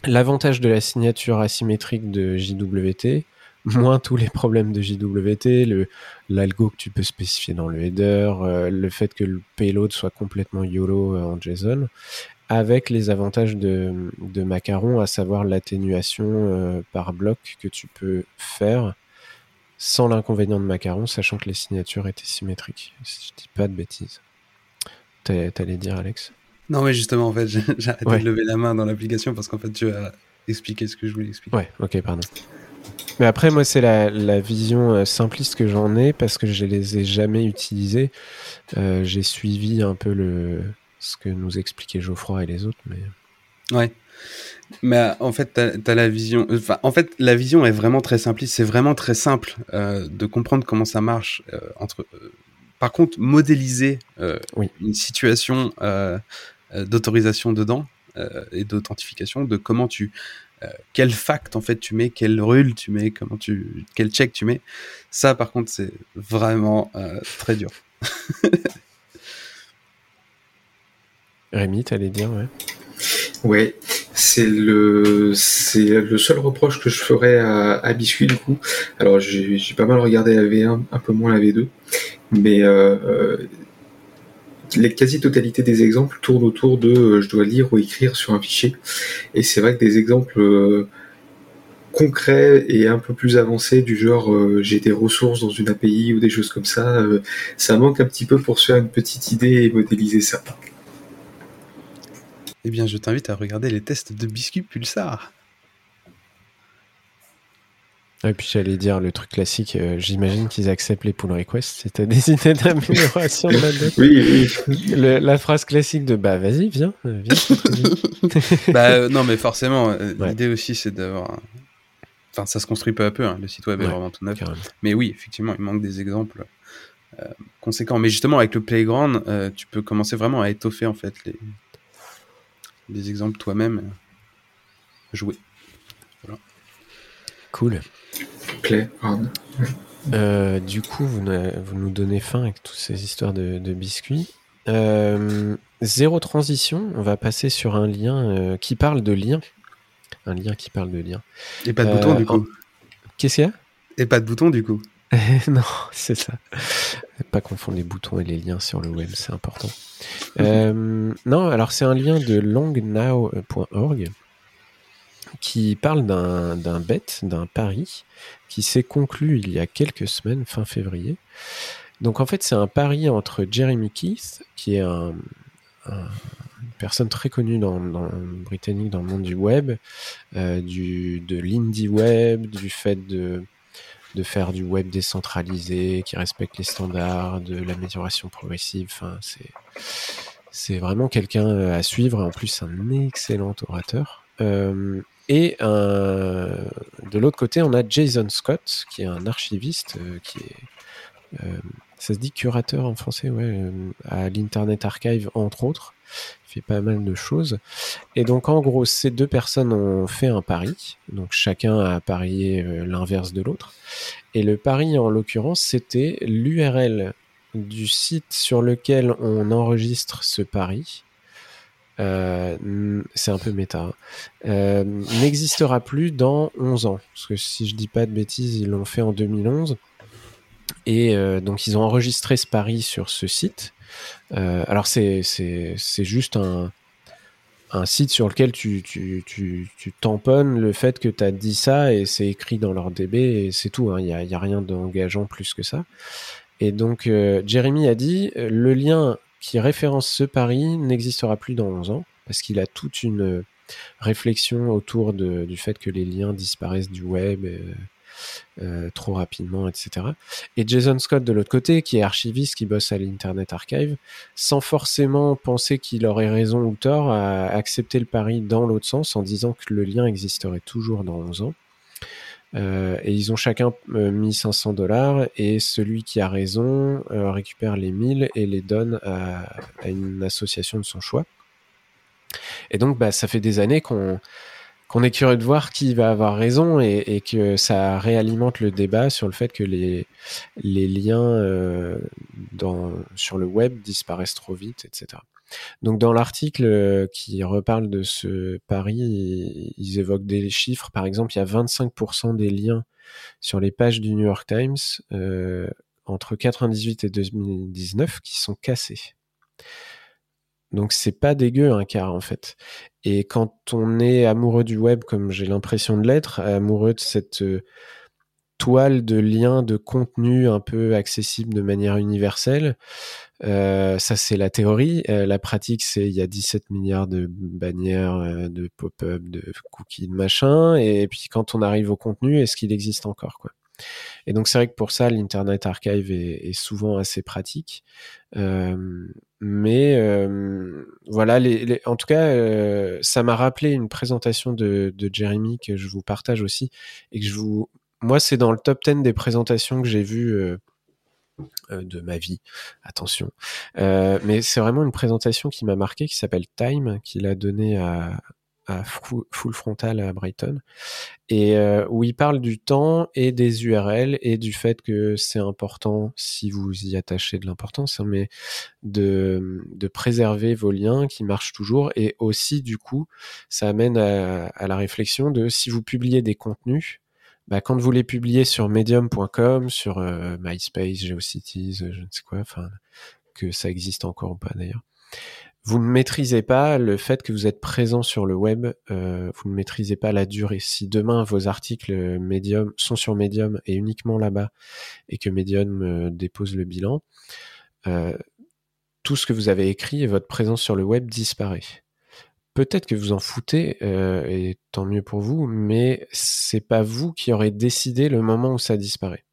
Speaker 3: l'avantage de la signature asymétrique de JWT, moins tous les problèmes de JWT, le l'algo que tu peux spécifier dans le header, euh, le fait que le payload soit complètement YOLO euh, en JSON, avec les avantages de, de Macaron, à savoir l'atténuation euh, par bloc que tu peux faire sans l'inconvénient de Macaron, sachant que les signatures étaient symétriques. Si je dis pas de bêtises. T'as- T'allais dire, Alex?
Speaker 4: Non mais justement en fait j'ai arrêté
Speaker 3: Ouais.
Speaker 4: de lever la main dans l'application parce qu'en fait tu as expliqué ce que je voulais expliquer.
Speaker 3: Ouais, ok, pardon. Mais après, moi, c'est la, la vision euh, simpliste que j'en ai parce que je les ai jamais utilisés. Euh, J'ai suivi un peu le ce que nous expliquait Geoffroy et les autres, mais
Speaker 4: Ouais. Mais euh, en fait, t'as as la vision. Enfin, en fait, la vision est vraiment très simpliste. C'est vraiment très simple euh, de comprendre comment ça marche. euh, entre. Par contre, modéliser
Speaker 3: Oui.
Speaker 4: une situation d'autorisation dedans euh, et d'authentification, de comment tu, euh, quel fact en fait tu mets, quel rule tu mets, comment tu, quel check tu mets. Ça, par contre, c'est vraiment euh, très dur.
Speaker 3: Rémi, t'allais dire, ouais.
Speaker 5: Ouais, c'est le c'est le seul reproche que je ferais à, à Biscuit du coup. Alors j'ai j'ai pas mal regardé la V1, un peu moins la V2, mais euh, euh, la quasi-totalité des exemples tournent autour de euh, je dois lire ou écrire sur un fichier. Et c'est vrai que des exemples euh, concret et un peu plus avancé du genre euh, j'ai des ressources dans une API ou des choses comme ça, ça manque un petit peu pour se faire une petite idée et modéliser ça.
Speaker 4: Eh bien, je t'invite à regarder les tests de Biscuit Pulsar.
Speaker 3: Et puis j'allais dire le truc classique, euh, j'imagine qu'ils acceptent les pull requests si t'as des idées d'amélioration de la doc.
Speaker 5: Oui, oui.
Speaker 3: Le- la phrase classique de bah vas-y, viens, euh, viens.
Speaker 4: bah euh, non, mais forcément, euh,
Speaker 3: Ouais.
Speaker 4: l'idée aussi, c'est d'avoir. Enfin, ça se construit peu à peu. hein, Le site web est
Speaker 3: Ouais,
Speaker 4: vraiment tout neuf.
Speaker 3: Carrément.
Speaker 4: Mais oui, effectivement, il manque des exemples euh, conséquents. Mais justement, avec le playground, euh, tu peux commencer vraiment à étoffer en fait les, les exemples toi-même. jouer.
Speaker 3: Cool.
Speaker 5: Playground.
Speaker 3: Euh, du coup, vous, nous donnez faim avec toutes ces histoires de, de biscuits. Euh, zéro transition, on va passer sur un lien euh, qui parle de lien. Un lien qui parle de lien.
Speaker 4: Et pas de
Speaker 3: Euh,
Speaker 4: bouton du coup.
Speaker 3: Qu'est-ce qu'il y a?
Speaker 4: Et pas de bouton du coup.
Speaker 3: non, c'est ça. Pas confondre les boutons et les liens sur le web, c'est important. Euh, non, alors c'est un lien de longnow.org qui parle d'un bet, d'un pari, qui s'est conclu il y a quelques semaines, fin février. Donc en fait, c'est un pari entre Jeremy Keith, qui est un, un- une personne très connue dans, dans britannique dans le monde du web, euh, du, de l'indie web, du fait de de faire du web décentralisé, qui respecte les standards, de l'amélioration progressive. Enfin, c'est c'est vraiment quelqu'un à suivre. En plus, un excellent orateur. Euh, et un- de l'autre côté, on a Jason Scott, qui est un archiviste, euh, qui est, euh, ça se dit curateur en français, ouais, euh, à l'Internet Archive entre autres. Il fait pas mal de choses. Et donc, en gros, ces deux personnes ont fait un pari. Donc, chacun a parié euh, l'inverse de l'autre. Et le pari, en l'occurrence, c'était l'URL du site sur lequel on enregistre ce pari. Euh, c'est un peu méta. hein. euh, n'existera plus dans 11 ans. Parce que si je dis pas de bêtises, ils l'ont fait en 2011. Et euh, donc, ils ont enregistré ce pari sur ce site. Alors, c'est, juste un, un site sur lequel tu, tu, tu, tamponnes le fait que tu as dit ça et c'est écrit dans leur DB et c'est tout. hein. Il n'y a, y a rien d'engageant plus que ça. Et donc, euh, Jérémy a dit le lien qui référence ce pari n'existera plus dans 11 ans parce qu'il a toute une euh, réflexion autour du fait que les liens disparaissent du web. euh, euh, trop rapidement, etc. Et Jason Scott de l'autre côté, qui est archiviste, qui bosse à l'Internet Archive, sans forcément penser qu'il aurait raison ou tort, a accepté le pari dans l'autre sens en disant que le lien existerait toujours dans 11 ans. Euh, et ils ont chacun euh, mis 500 dollars et celui qui a raison euh, récupère les 1000 et les donne à, une association de son choix. Et donc, bah, ça fait des années qu'on est curieux de voir qui va avoir raison et, que ça réalimente le débat sur le fait que les, les liens dans, sur le web disparaissent trop vite, etc. Donc dans l'article euh, qui reparle de ce pari, ils, évoquent des chiffres. Par exemple, il y a 25% des liens sur les pages du New York Times euh, entre 98 et 2019 qui sont cassés. Donc c'est pas dégueu un quart en fait. Et quand on est amoureux du web, comme j'ai l'impression de l'être, amoureux de cette euh, toile de liens, de contenu un peu accessible de manière universelle, euh, ça c'est la théorie. Euh, la pratique, c'est il y a 17 milliards de bannières, euh, de pop-up, de cookies, de machin. Et puis quand on arrive au contenu, est-ce qu'il existe encore quoi? Et donc c'est vrai que pour ça, l'Internet Archive est, souvent assez pratique. Mais voilà, en tout cas, ça m'a rappelé une présentation de, de Jeremy que je vous partage aussi et que je vous, moi, c'est dans le top 10 des présentations que j'ai vues de ma vie. Attention, Euh, mais c'est vraiment une présentation qui m'a marqué, qui s'appelle Time, qu'il a donné à, Full Frontal à Brighton. Et euh, où il parle du temps et des URL et du fait que c'est important si vous y attachez de l'importance, hein, mais de, préserver vos liens qui marchent toujours. Et aussi du coup ça amène à la réflexion de si vous publiez des contenus bah, quand vous les publiez sur medium.com, sur euh, MySpace, GeoCities, euh, je ne sais quoi, enfin que ça existe encore ou pas d'ailleurs, vous ne maîtrisez pas le fait que vous êtes présent sur le web, euh, vous ne maîtrisez pas la durée. Si demain vos articles Medium sont sur Medium et uniquement là-bas, et que Medium euh, dépose le bilan, euh, tout ce que vous avez écrit et votre présence sur le web disparaît. Peut-être que vous en foutez, euh, et tant mieux pour vous, mais c'est pas vous qui aurez décidé le moment où ça disparaît.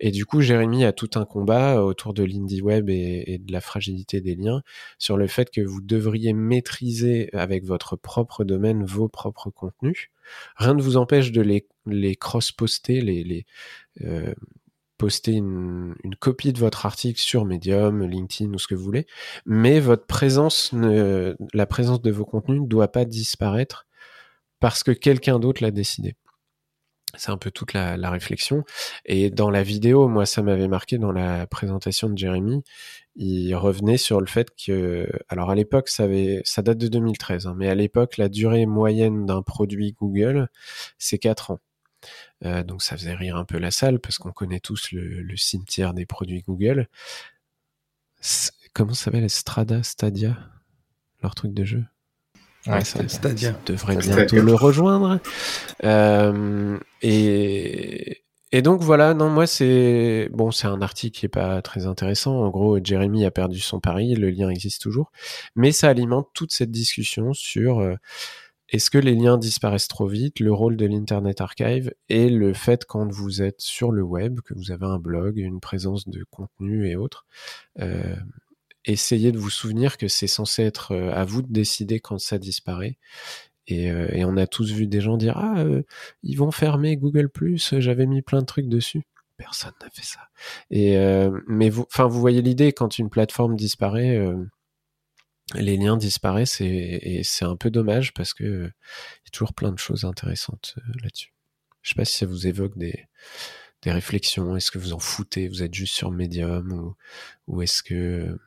Speaker 3: Et du coup, Jérémy a tout un combat autour de l'indie web et, de la fragilité des liens sur le fait que vous devriez maîtriser avec votre propre domaine vos propres contenus. Rien ne vous empêche de les, les cross-poster, les, les euh, poster une, copie de votre article sur Medium, LinkedIn ou ce que vous voulez, mais votre présence, la présence de vos contenus ne doit pas disparaître parce que quelqu'un d'autre l'a décidé. C'est un peu toute la, réflexion. Et dans la vidéo, moi, ça m'avait marqué dans la présentation de Jérémy. Il revenait sur le fait que, alors à l'époque, ça date de 2013, hein, mais à l'époque, la durée moyenne d'un produit Google, c'est 4 ans. Euh, donc ça faisait rire un peu la salle parce qu'on connaît tous le, le, cimetière des produits Google. comment ça s'appelle? Strada, Stadia, leur truc de jeu?
Speaker 4: Ouais, ça, Stadia.
Speaker 3: devrait bientôt le rejoindre. Euh, et, et donc voilà, non, moi c'est bon, c'est un article qui est pas très intéressant. En gros, Jeremy a perdu son pari, le lien existe toujours, mais ça alimente toute cette discussion sur euh, est-ce que les liens disparaissent trop vite, le rôle de l'Internet Archive et le fait quand vous êtes sur le web, que vous avez un blog, une présence de contenu et autres, euh, essayez de vous souvenir que c'est censé être euh, à vous de décider quand ça disparaît. Et, euh, et on a tous vu des gens dire ah ils vont fermer Google j'avais mis plein de trucs dessus. Personne n'a fait ça. Et mais vous, vous voyez l'idée quand une plateforme disparaît, les liens disparaissent et, c'est un peu dommage parce que il y a toujours plein de choses intéressantes là-dessus. Je sais pas si ça vous évoque des réflexions. Est-ce que vous en foutez? Vous êtes juste sur Medium ou, est-ce que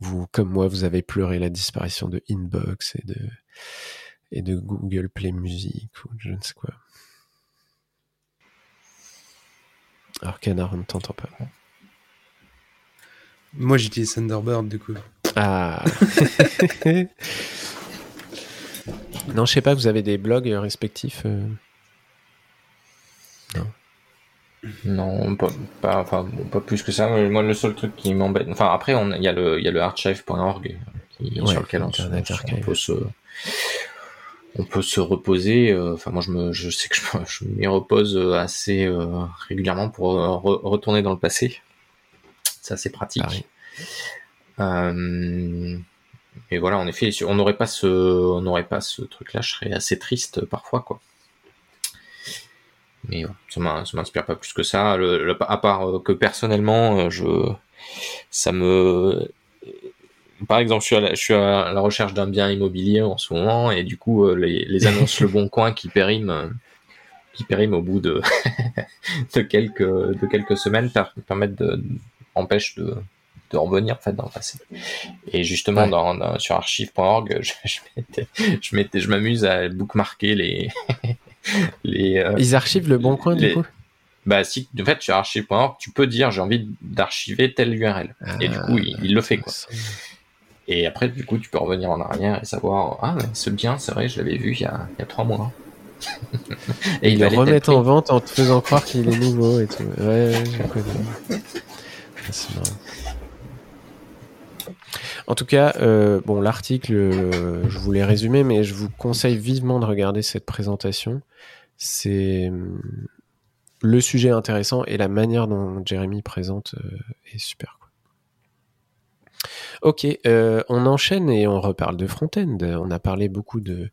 Speaker 3: vous, comme moi, vous avez pleuré la disparition de Inbox et de, et de Google Play Music ou je ne sais quoi? Alors Canard, on ne t'entend pas.
Speaker 4: Moi j'utilise Thunderbird du coup.
Speaker 3: Ah Non, je sais pas, vous avez des blogs respectifs euh...
Speaker 6: Non. Non, pas, pas, enfin, pas plus que ça. Moi, le seul truc qui m'embête. Enfin, après, il y a le, y a le archive.org ouais, sur lequel on, on, peut se, on peut se reposer. Euh, enfin, moi, je, me, je sais que je, je m'y repose assez euh, régulièrement pour euh, re, retourner dans le passé. Ça, c'est pratique. Euh, et voilà, en effet, on n'aurait pas ce, on n'aurait pas ce truc-là, je serais assez triste parfois, quoi mais ça m'inspire pas plus que ça. À part euh, que personnellement, euh, je, ça me, par exemple, je suis à la, recherche d'un bien immobilier en ce moment et du coup, euh, les, annonces Le Bon Coin qui périment, qui périment au bout de, de quelques, de quelques semaines permettent de, empêchent de, de revenir en fait dans le passé. Et justement, ouais. dans, dans, sur archive.org, je, je, je m'amuse à bookmarker les,
Speaker 3: les, euh, Ils archivent le bon coin les... du coup?
Speaker 6: Bah si en fait sur archive.org tu peux dire j'ai envie d'archiver telle URL ah, et du coup il, il, le fait quoi. Et après du coup tu peux revenir en arrière et savoir ah ce bien c'est vrai je l'avais vu il y a, il y a trois mois.
Speaker 3: Et il le remettre en vente en te faisant croire qu'il est nouveau et tout. Ouais, ouais je connais. C'est marrant en tout cas, euh, bon, l'article, euh, je voulais résumer, mais je vous conseille vivement de regarder cette présentation. C'est hum, le sujet intéressant et la manière dont Jérémy présente euh, est super. Ok, euh, on enchaîne et on reparle de front-end. On a parlé beaucoup de,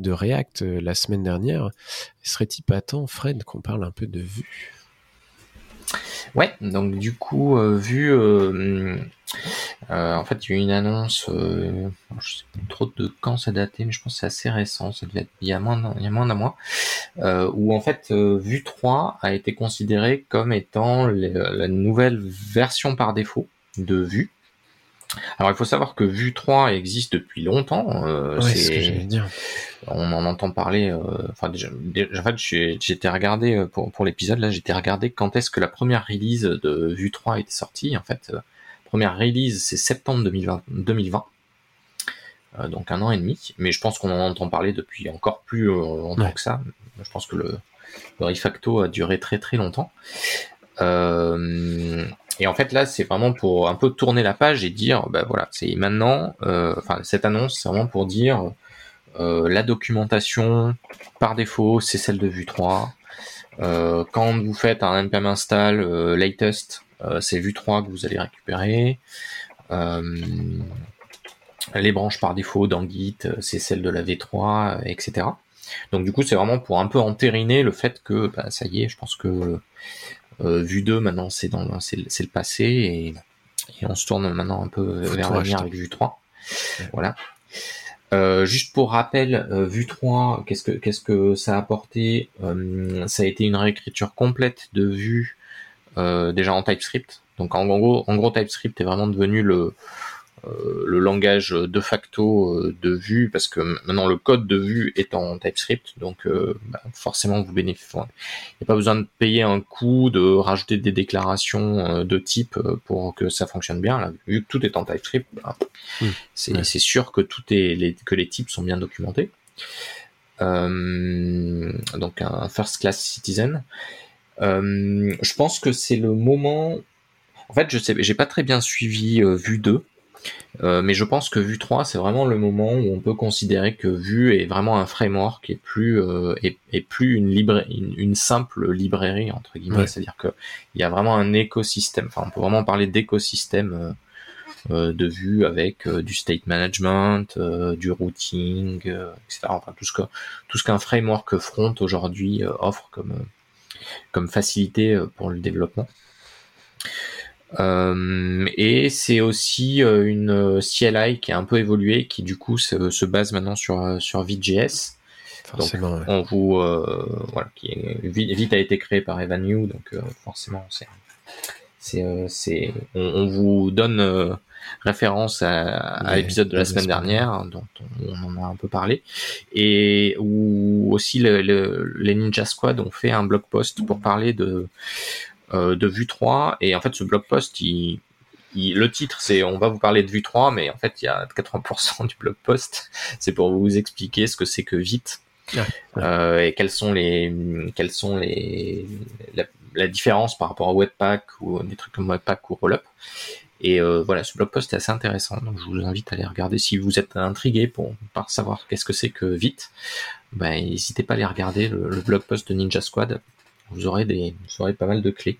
Speaker 3: React la semaine dernière. Serait-il pas temps, Fred, qu'on parle un peu de Vue?
Speaker 6: Ouais, donc du coup, vu, euh, euh, en fait, il y a eu une annonce, euh, je sais pas trop de quand ça datait, mais je pense que c'est assez récent, ça devait être il y a moins d'un, mois, euh, où en fait, Vue 3 a été considéré comme étant les, la nouvelle version par défaut de Vue. Alors il faut savoir que Vue 3 existe depuis longtemps.
Speaker 3: Euh, ouais, c'est ce que j'allais dire.
Speaker 6: On en entend parler. Euh, enfin déjà, déjà, en fait, j'étais regardé euh, pour pour l'épisode là, j'étais regardé quand est-ce que la première release de Vue 3 était sortie. En fait, euh, première release c'est septembre 2020. 2020. euh, donc un an et demi. Mais je pense qu'on en entend parler depuis encore plus euh, longtemps
Speaker 3: Ouais.
Speaker 6: que ça. Je pense que le, le refacto a duré très très longtemps. Euh, et en fait là, c'est vraiment pour un peu tourner la page et dire, bah voilà, c'est maintenant. euh, Enfin, cette annonce, c'est vraiment pour dire euh, la documentation par défaut, c'est celle de Vue 3. Euh, quand vous faites un npm install latest, c'est Vue 3 que vous allez récupérer. Euh, les branches par défaut dans Git, euh, c'est celle de la V3, euh, etc. Donc du coup, c'est vraiment pour un peu entériner le fait que bah, ça y est, je pense que euh, Vue 2 maintenant c'est dans le- c'est le passé et, et on se tourne maintenant un peu
Speaker 3: Faut
Speaker 6: vers l'avenir avec Vue 3. Voilà. Euh, juste pour rappel, euh, Vue 3, qu'est-ce que qu'est-ce que ça a apporté? Euh, Ça a été une réécriture complète de Vue euh, déjà en TypeScript. Donc en gros, en gros TypeScript est vraiment devenu le euh, le langage de facto euh, de Vue parce que maintenant le code de Vue est en TypeScript, donc euh, bah, forcément vous bénéficiez. Il n'y a pas besoin de payer un coût, de rajouter des déclarations euh, de type euh, pour que ça fonctionne bien. Là, vu que tout est en TypeScript, bah, c'est
Speaker 3: Ouais.
Speaker 6: sûr que tout est les, que les types sont bien documentés. Euh, donc un first class citizen. Euh, je pense que c'est le moment. En fait, je sais, j'ai pas très bien suivi euh, Vue 2. Euh, mais je pense que Vue 3, c'est vraiment le moment où on peut considérer que Vue est vraiment un framework et plus euh, et, et plus une, libra- une, une simple librairie entre guillemets.
Speaker 3: Ouais.
Speaker 6: C'est-à-dire que il y a vraiment un écosystème. Enfin, on peut vraiment parler d'écosystème euh, de Vue avec du state management, du routing, etc. Enfin, tout ce que tout ce qu'un framework front aujourd'hui offre comme comme facilité euh, pour le développement. Euh, et c'est aussi euh, une CLI qui a un peu évolué, qui du coup se, se base maintenant sur sur Vite.js.
Speaker 3: Forcément, ouais.
Speaker 6: On vous euh, voilà, qui est, Vite a été créé par Evan New, donc euh, forcément c'est c'est on, on vous donne référence à, l'épisode de la semaine dernière dont on, on en a un peu parlé. Et où aussi le- le- les Ninja Squad ont fait un blog post pour parler de euh, de Vue 3 et en fait ce blog post il, le titre c'est on va vous parler de Vue 3 mais en fait il y a 80% du blog post. C'est pour vous expliquer ce que c'est que Vite.
Speaker 3: Ouais.
Speaker 6: euh, et quelles sont les quelles sont les la, la différence par rapport à Webpack ou des trucs comme Webpack ou Rollup et euh, voilà ce blog post est assez intéressant donc je vous invite à aller regarder. Si vous êtes intrigué pour par savoir qu'est-ce que c'est que Vite ben n'hésitez pas à aller regarder le, le blog post de Ninja Squad. Vous aurez des vous aurez pas mal de clés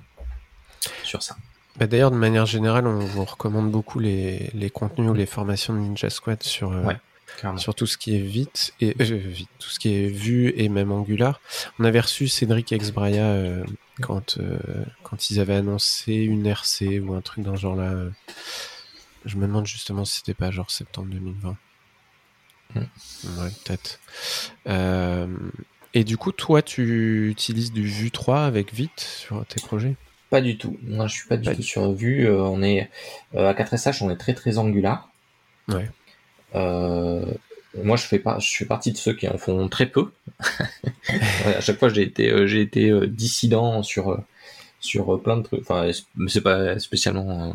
Speaker 6: sur ça.
Speaker 3: Bah, D'ailleurs, de manière générale, on vous recommande beaucoup les, les contenus ou les formations de Ninja Squad sur, euh,
Speaker 6: Ouais. Clairement.
Speaker 3: sur tout ce qui est vite et euh, vite, tout ce qui est vu et même Angular. On avait reçu Cédric Exbraya euh, quand euh, quand ils avaient annoncé une RC ou un truc dans ce genre-là. Je me demande justement si c'était pas genre septembre 2020.
Speaker 6: Hmm.
Speaker 3: Ouais, peut-être. Et du coup, toi, tu utilises du Vue 3 avec Vite sur tes projets?
Speaker 6: Pas du tout. Moi, je suis pas du
Speaker 3: Pas
Speaker 6: tout
Speaker 3: du
Speaker 6: sur Vue. On est à 4SH, on est très très Angular.
Speaker 3: Ouais.
Speaker 6: Euh, moi, je fais pas, je fais partie de ceux qui en font très peu. À chaque fois, j'ai été, euh, j'ai été euh, dissident sur sur plein de trucs. Enfin, c'est pas spécialement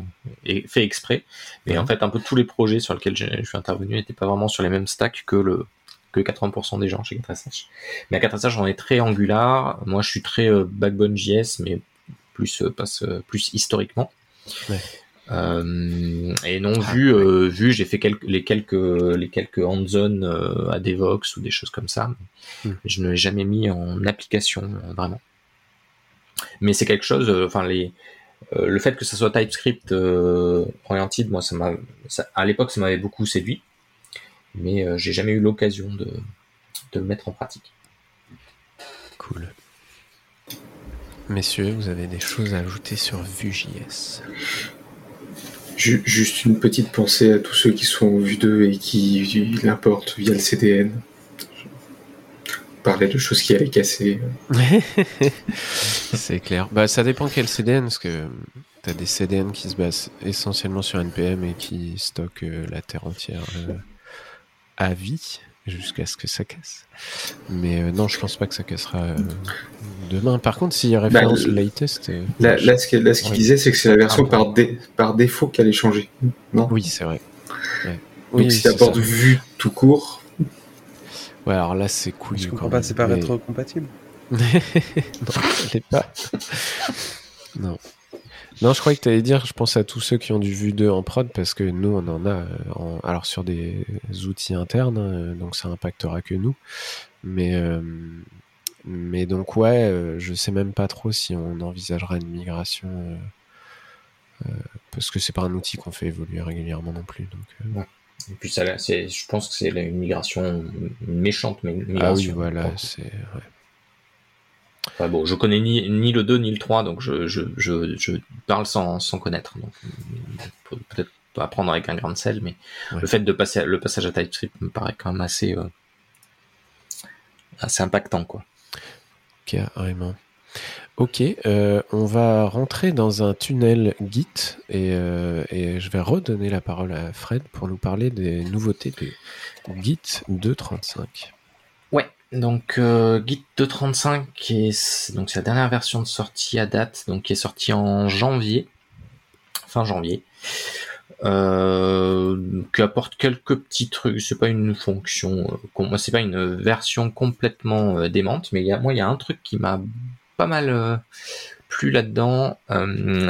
Speaker 6: fait exprès, mais en fait, un peu tous les projets sur lesquels je suis intervenu n'étaient pas vraiment sur les mêmes stacks que le que 80% des gens chez 4SH. Mais à 4SH, on est très Angular. Moi, je suis très Backbone JS, mais plus plus historiquement.
Speaker 3: Ouais.
Speaker 6: Euh, et non
Speaker 3: Ah,
Speaker 6: vu euh, vu j'ai fait quelques les quelques les quelques hands-on euh, à Devox ou des choses comme ça
Speaker 3: Hmm.
Speaker 6: je ne l'ai jamais mis en application vraiment mais c'est quelque chose enfin les le fait que ça soit TypeScript oriented moi ça m'a à l'époque ça m'avait beaucoup séduit mais j'ai jamais eu l'occasion de de le mettre en pratique
Speaker 3: Cool. Messieurs, vous avez des choses à ajouter sur Vue.js
Speaker 5: Juste une petite pensée à tous ceux qui sont Vue 2 et qui l'importent via le CDN. Parlait de choses qui allaient casser.
Speaker 3: C'est clair. Bah, ça dépend quel CDN, parce que tu as des CDN qui se basent essentiellement sur NPM et qui stockent euh, la terre entière euh, à vie jusqu'à ce que ça casse. Mais euh, non, je pense pas que ça cassera euh, demain. Par contre, s'il y a référence
Speaker 5: le-
Speaker 3: latest, euh,
Speaker 5: Là, ce qu'il ce
Speaker 3: Ouais.
Speaker 5: disait, c'est que c'est la version
Speaker 3: Ah,
Speaker 5: par, dé- par défaut qui allait changer. Non?
Speaker 3: Oui, c'est vrai. Oui,
Speaker 5: Donc si
Speaker 3: c'est
Speaker 5: t'apportes
Speaker 3: ça.
Speaker 5: vue tout court,
Speaker 3: Ouais, alors là, c'est cool.
Speaker 4: Je comprends pas, c'est pas rétro-compatible.
Speaker 3: non, je l'ai pas. non. Non, je croyais que tu allais dire, je pense à tous ceux qui ont du Vue 2 en prod, parce que nous, on en a, euh, en- alors sur des outils internes, hein, donc ça impactera que nous. Mais, euh, mais donc, ouais, euh, je sais même pas trop si on envisagera une migration, euh, euh, parce que c'est pas un outil qu'on fait évoluer régulièrement non plus. Donc, euh,
Speaker 6: Et puis ça, c'est, je pense que c'est une migration méchante, mais une
Speaker 3: ah oui,
Speaker 6: migration.
Speaker 3: voilà, c'est. ouais.
Speaker 6: Enfin, bon, je connais ni, ni le 2 ni le 3, donc je, je, je, je parle sans, sans connaître. Donc peut- peut-être pas apprendre avec un grain de sel, mais
Speaker 3: Ouais.
Speaker 6: le fait de passer à- le passage à TypeScript me paraît quand même assez euh, assez impactant, quoi.
Speaker 3: Carrément. Ok, euh, on va rentrer dans un tunnel Git et, euh, et je vais redonner la parole à Fred pour nous parler des nouveautés de Git 2.35.
Speaker 6: Donc euh, Git 2.35, qui est, donc c'est la dernière version de sortie à date, donc qui est sortie en janvier, fin janvier, euh, qui apporte quelques petits trucs. C'est pas une fonction, euh, c'est pas une version complètement euh, démente, mais il y a, moi il y a un truc qui m'a pas mal euh, plu là-dedans,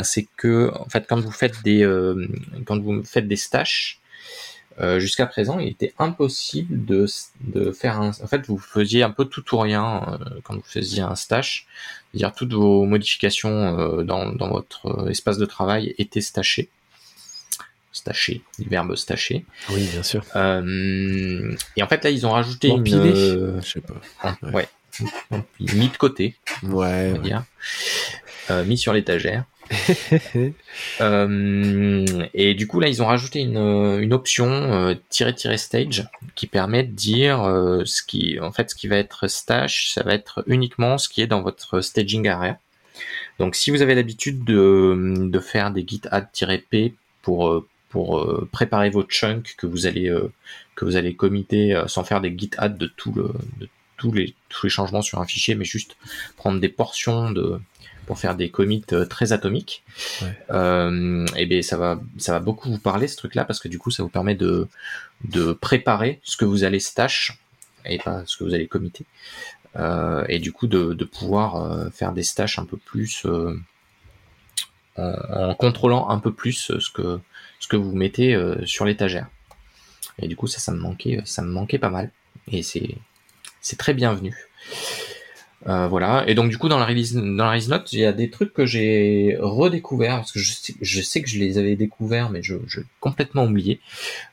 Speaker 6: c'est que en fait quand vous faites des quand vous faites des stash, euh, jusqu'à présent, il était impossible de, de faire un. En fait, vous faisiez un peu tout ou rien euh, quand vous faisiez un stash. C'est-à-dire toutes vos modifications euh, dans, dans votre espace de travail étaient stashées. Stashées, le verbe stacher.
Speaker 3: Oui, bien sûr.
Speaker 6: Et en fait, là, ils ont rajouté une.
Speaker 3: Empilé
Speaker 6: euh,
Speaker 3: Je sais pas. Ouais.
Speaker 6: ouais. mis de côté,
Speaker 3: Ouais,
Speaker 6: on va
Speaker 3: ouais.
Speaker 6: dire. Mis sur l'étagère. Euh, et du coup là ils ont rajouté une, une option euh, stage qui permet de dire euh, ce qui en fait ce qui va être stash ça va être uniquement ce qui est dans votre staging area. Donc si vous avez l'habitude de, faire des git add-p pour euh, euh, préparer vos chunks que vous allez euh, que vous allez committer euh, sans faire des git add de tout le de tous les tous les changements sur un fichier mais juste prendre des portions de pour faire des commits euh, très atomiques. Euh, et bien ça va ça va beaucoup vous parler ce truc là parce que du coup ça vous permet de de préparer ce que vous allez stash et pas ce que vous allez committer euh, et du coup de, de pouvoir euh, faire des stash un peu plus euh, en, en contrôlant un peu plus ce que ce que vous mettez sur l'étagère. Et du coup ça ça me manquait ça me manquait pas mal. Et c'est c'est très bienvenu euh, voilà. Et donc du coup dans la release dans la release note, il y a des trucs que j'ai redécouvert parce que je sais, je sais que je les avais découverts, mais je j'ai complètement oublié.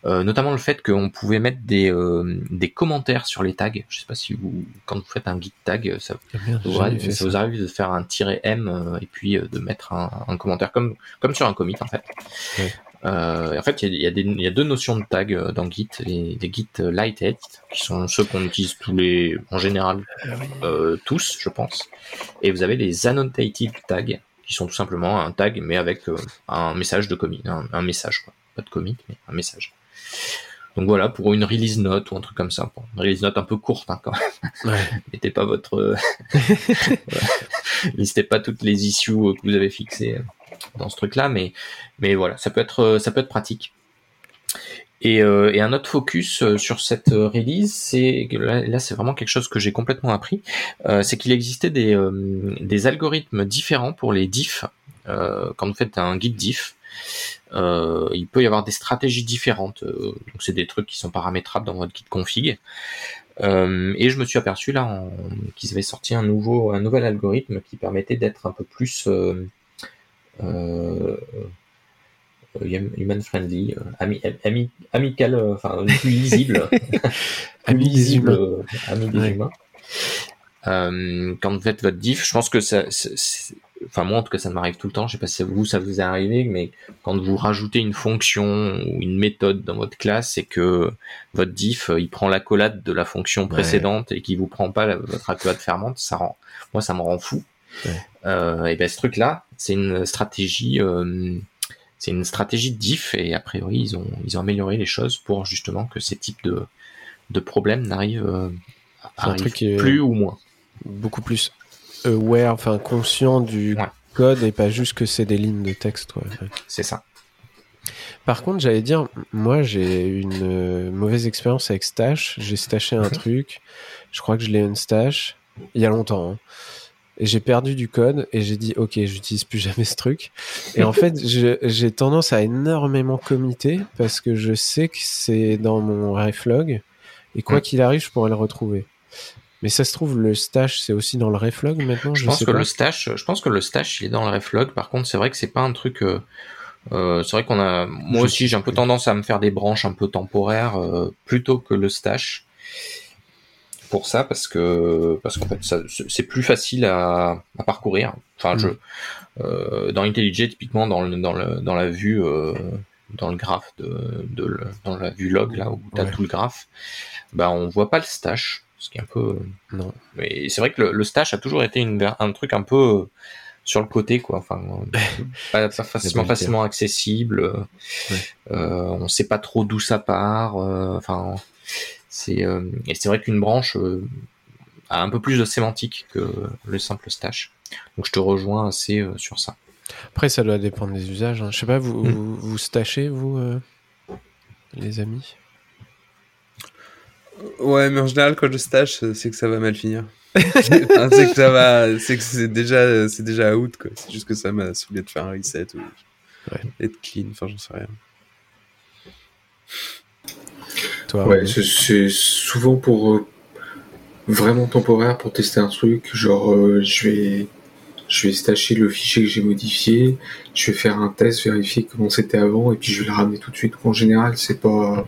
Speaker 6: Euh, notamment le fait qu'on pouvait mettre des euh, des commentaires sur les tags. Je sais pas si vous quand vous faites un git tag, ça,
Speaker 3: merde, jamais fait
Speaker 6: ça vous arrive de faire un tiret m euh, et puis euh, de mettre un, un commentaire comme comme sur un commit en fait.
Speaker 3: Ouais.
Speaker 6: Euh, en fait, il y y, des- y a deux notions de tag euh, dans Git, les, les Git Lighthead, qui sont ceux qu'on utilise tous les, en général, euh, tous, je pense. Et vous avez les annotated tags, qui sont tout simplement un tag, mais avec un message de commit, un, un message, quoi. Pas de commit, mais un message. Donc voilà, pour une release note ou un truc comme ça. Bon, une release note un peu courte, hein, quand même.
Speaker 3: Ouais.
Speaker 6: Mettez pas votre, listez pas toutes les issues que vous avez fixées dans ce truc-là, mais, mais voilà, ça peut être, euh, ça peut être pratique. Et, euh, un autre focus euh, sur cette release, c'est là, là, c'est vraiment quelque chose que j'ai complètement appris, c'est qu'il existait des, des algorithmes différents pour les diffs. Quand vous faites un git diff, il peut y avoir des stratégies différentes. Donc c'est des trucs qui sont paramétrables dans votre git config. Et je me suis aperçu là qu'ils avaient sorti un nouveau, un nouvel algorithme qui permettait d'être un peu plus human friendly, euh, ami, ami, amical, euh, enfin plus lisible, plus
Speaker 3: Ami
Speaker 6: lisible, euh, ami des
Speaker 3: Ouais.
Speaker 6: humains. Euh, quand vous faites votre diff, je pense que ça, enfin moi en tout cas ça m'arrive tout le temps. Je sais pas si vous ça vous est arrivé, mais quand vous rajoutez une fonction ou une méthode dans votre classe, c'est que votre diff euh, il prend l'accolade de la fonction précédente et qui vous prend pas la- votre accolade fermante, ça rend, moi ça me rend fou.
Speaker 3: Ouais.
Speaker 6: Euh, et ben ce truc là, c'est une stratégie. euh, c'est une stratégie de diff et a priori ils ont ils ont amélioré les choses pour justement que ces types de de problèmes n'arrivent euh,
Speaker 3: un
Speaker 6: plus ou moins.
Speaker 3: Beaucoup plus aware, enfin conscient du
Speaker 6: Ouais.
Speaker 3: code et pas juste que c'est des lignes de texte. Ouais.
Speaker 6: C'est ça.
Speaker 3: Par contre, j'allais dire, moi, j'ai une euh, mauvaise expérience avec Stash. J'ai stashé un truc. Je crois que je l'ai unstash il y a longtemps. hein. Et j'ai perdu du code et j'ai dit, OK, j'utilise plus jamais ce truc. Et en fait, j'ai tendance à énormément committer parce que je sais que c'est dans mon reflog. Et quoi
Speaker 6: Mm.
Speaker 3: qu'il arrive, je pourrais le retrouver. Mais ça se trouve, le stash, c'est aussi dans le reflog maintenant
Speaker 6: Je,
Speaker 3: Je,
Speaker 6: pense
Speaker 3: sais
Speaker 6: que
Speaker 3: pas.
Speaker 6: le stash, je pense que le stash, il est dans le reflog. Par contre, c'est vrai que c'est pas un truc. euh, euh, c'est vrai qu'on a. Moi aussi, j'ai un peu tendance à me faire des branches un peu temporaires euh, plutôt que le stash. Pour ça, parce que parce qu'en fait, c'est plus facile à, à parcourir. Enfin,
Speaker 3: Mm.
Speaker 6: je euh, dans IntelliJ, typiquement dans le dans le dans la vue euh, dans le graphe de, de le- dans la vue log là où t'as
Speaker 3: Ouais.
Speaker 6: tout le graphe, bah on voit pas le stash, ce qui est un peu
Speaker 3: Non.
Speaker 6: mais c'est vrai que le, stash a toujours été une, un truc un peu euh, sur le côté, quoi. Enfin, pas, pas facilement, facilement accessible.
Speaker 3: Ouais.
Speaker 6: euh, on sait pas trop d'où ça part. euh, Enfin, c'est euh, et c'est vrai qu'une branche euh, a un peu plus de sémantique que le simple stash. Donc je te rejoins assez euh, sur ça.
Speaker 3: Après, ça doit dépendre des usages. hein. Je sais pas, vous,
Speaker 6: Mm.
Speaker 3: vous, vous stashez, vous, euh, les amis?
Speaker 4: Ouais, mais en général, quand je stash, c'est que ça va mal finir. Enfin, c'est que ça va, c'est que c'est déjà, c'est déjà out, quoi. C'est juste que ça m'a saoulé de faire un reset ou
Speaker 3: Ouais.
Speaker 4: être clean, enfin, j'en sais rien.
Speaker 3: Toi,
Speaker 5: Ouais, c'est- souvent pour euh, vraiment temporaire pour tester un truc. Genre, euh, je vais, je vais stacher le fichier que j'ai modifié, je vais faire un test, vérifier comment c'était avant, et puis je vais le ramener tout de suite. En général, c'est pas,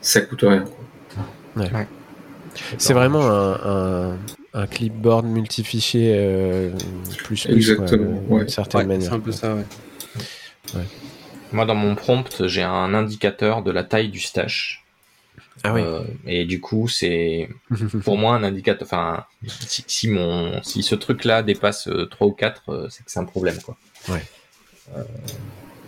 Speaker 5: ça coûte rien.
Speaker 3: C'est vraiment un, un, un clipboard multifichier euh, plus plus
Speaker 5: Exactement,
Speaker 3: quoi,
Speaker 5: ouais.
Speaker 3: d'une certaine
Speaker 4: Ouais,
Speaker 3: manière.
Speaker 4: c'est un peu ça, ouais.
Speaker 6: Moi, dans mon prompt, j'ai un indicateur de la taille du stash.
Speaker 3: Ah oui.
Speaker 6: Euh, et du coup, c'est pour moi un indicateur. Enfin, si, si mon si ce truc-là dépasse euh, 3 ou 4, euh, c'est que c'est un problème, quoi.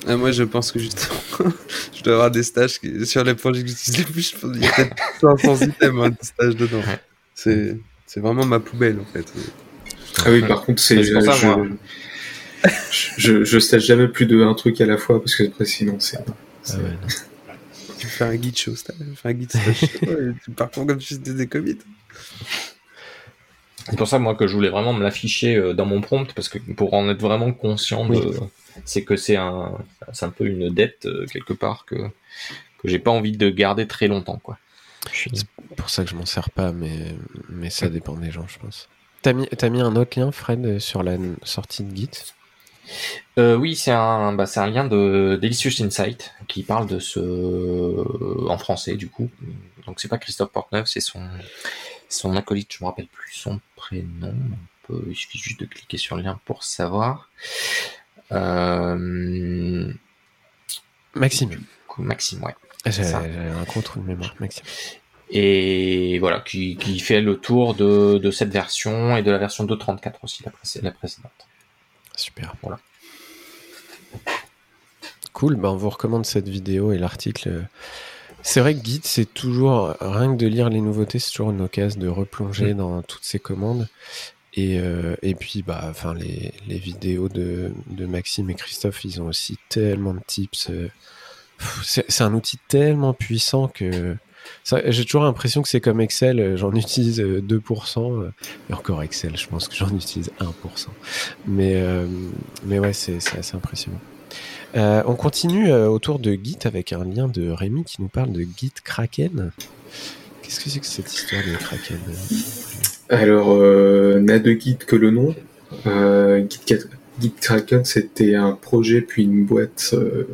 Speaker 4: Ah, moi, je pense que justement, je dois avoir des stages qui- sur les projets que j'utilise le plus. Je pense qu'il y a peut-être 500 items hein, de stages dedans.
Speaker 6: Ouais.
Speaker 4: C'est, c'est vraiment ma poubelle, en fait.
Speaker 5: Ah oui, par contre, c'est,
Speaker 6: pour ça,
Speaker 5: je,
Speaker 6: moi.
Speaker 5: je, je stage jamais plus de un truc à la fois parce que après, sinon, c'est, c'est-
Speaker 3: Ah ouais, non.
Speaker 4: Tu fais un guide show stage, tu fais un guide stage show, et tu pars comme tu faisais des commits.
Speaker 6: C'est pour ça, moi, que je voulais vraiment me l'afficher euh, dans mon prompt, parce que pour en être vraiment conscient, de, c'est que c'est un, c'est un peu une dette euh, quelque part que que j'ai pas envie de garder très longtemps, quoi. Suis-
Speaker 3: C'est pour ça que je m'en sers pas, mais, mais ça dépend des gens, je pense. T'as mis, t'as mis un autre lien, Fred, sur la sortie de Git?
Speaker 6: Euh, oui, c'est un, bah, c'est un lien de Delicious Insight qui parle de ce en français du coup. Donc c'est pas Christophe Portneuf, c'est son son acolyte. Je me rappelle plus son prénom. On peut- il suffit juste de cliquer sur le lien pour savoir. Euh,
Speaker 3: Maxime.
Speaker 6: Maxime, ouais.
Speaker 3: J'ai un de mémoire, Maxime.
Speaker 6: Et voilà, qui, qui fait le tour de, de cette version et de la version 2.34 aussi, la précédente.
Speaker 3: Super.
Speaker 6: Voilà.
Speaker 3: Cool, ben on vous recommande cette vidéo et l'article. C'est vrai que Git, c'est toujours, rien que de lire les nouveautés, c'est toujours une occasion de replonger dans toutes ces commandes. Et, euh, et puis, bah, enfin, les, les vidéos de, de Maxime et Christophe, ils ont aussi tellement de tips. euh, C'est un outil tellement puissant que j'ai toujours l'impression que c'est comme Excel, euh, j'en utilise euh, 2%, euh, et encore Excel, je pense que j'en utilise 1%. Mais, euh, mais ouais, c'est assez impressionnant. Euh, on continue euh, autour de Git avec un lien de Rémi qui nous parle de Git Kraken. Qu'est-ce que c'est que cette histoire de Kraken
Speaker 5: Alors, euh, n'a de guide que le nom. Euh, Git, Git Kraken, c'était un projet puis une boîte euh,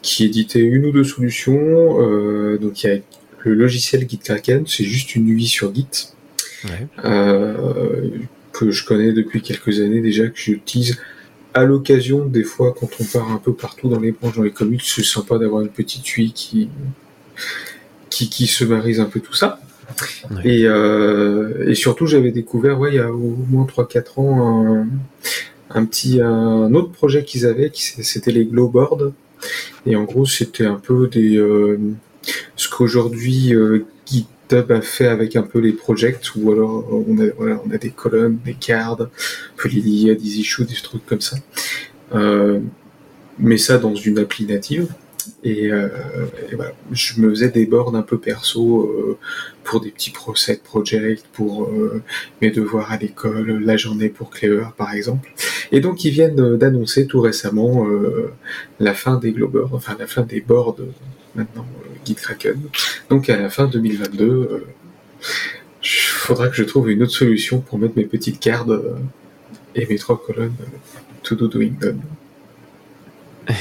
Speaker 5: qui éditait une ou deux solutions. Euh, donc, il y a le logiciel Git Kraken, c'est juste une UI sur Git
Speaker 3: Ouais.
Speaker 5: euh, que je connais depuis quelques années déjà, que j'utilise à l'occasion, des fois, quand on part un peu partout dans les branches, dans les commutes, c'est sympa d'avoir une petite UI qui, qui, qui se marise un peu tout ça.
Speaker 3: Ouais.
Speaker 5: Et, euh, et surtout, j'avais découvert, ouais, il y a au moins 3-4 ans, un, un petit, un autre projet qu'ils avaient, qui c'était les Glowboards. Et en gros, c'était un peu des, euh, ce qu'aujourd'hui euh, GitHub a fait avec un peu les projects, où alors on a, voilà, on a des colonnes, des cards, on peut les lier à des issues, des trucs comme ça. Euh, mais ça dans une appli native. Et, euh, voilà, je me faisais des boards un peu perso euh, pour des petits pro set projects, pour euh, mes devoirs à l'école, la journée pour Clever par exemple. Et donc ils viennent euh, d'annoncer tout récemment euh, la fin des Globers, enfin la fin des boards euh, maintenant euh, GitKraken. Donc à la fin 2022, euh, il faudra que je trouve une autre solution pour mettre mes petites cartes euh, et mes trois colonnes euh, to do doing done.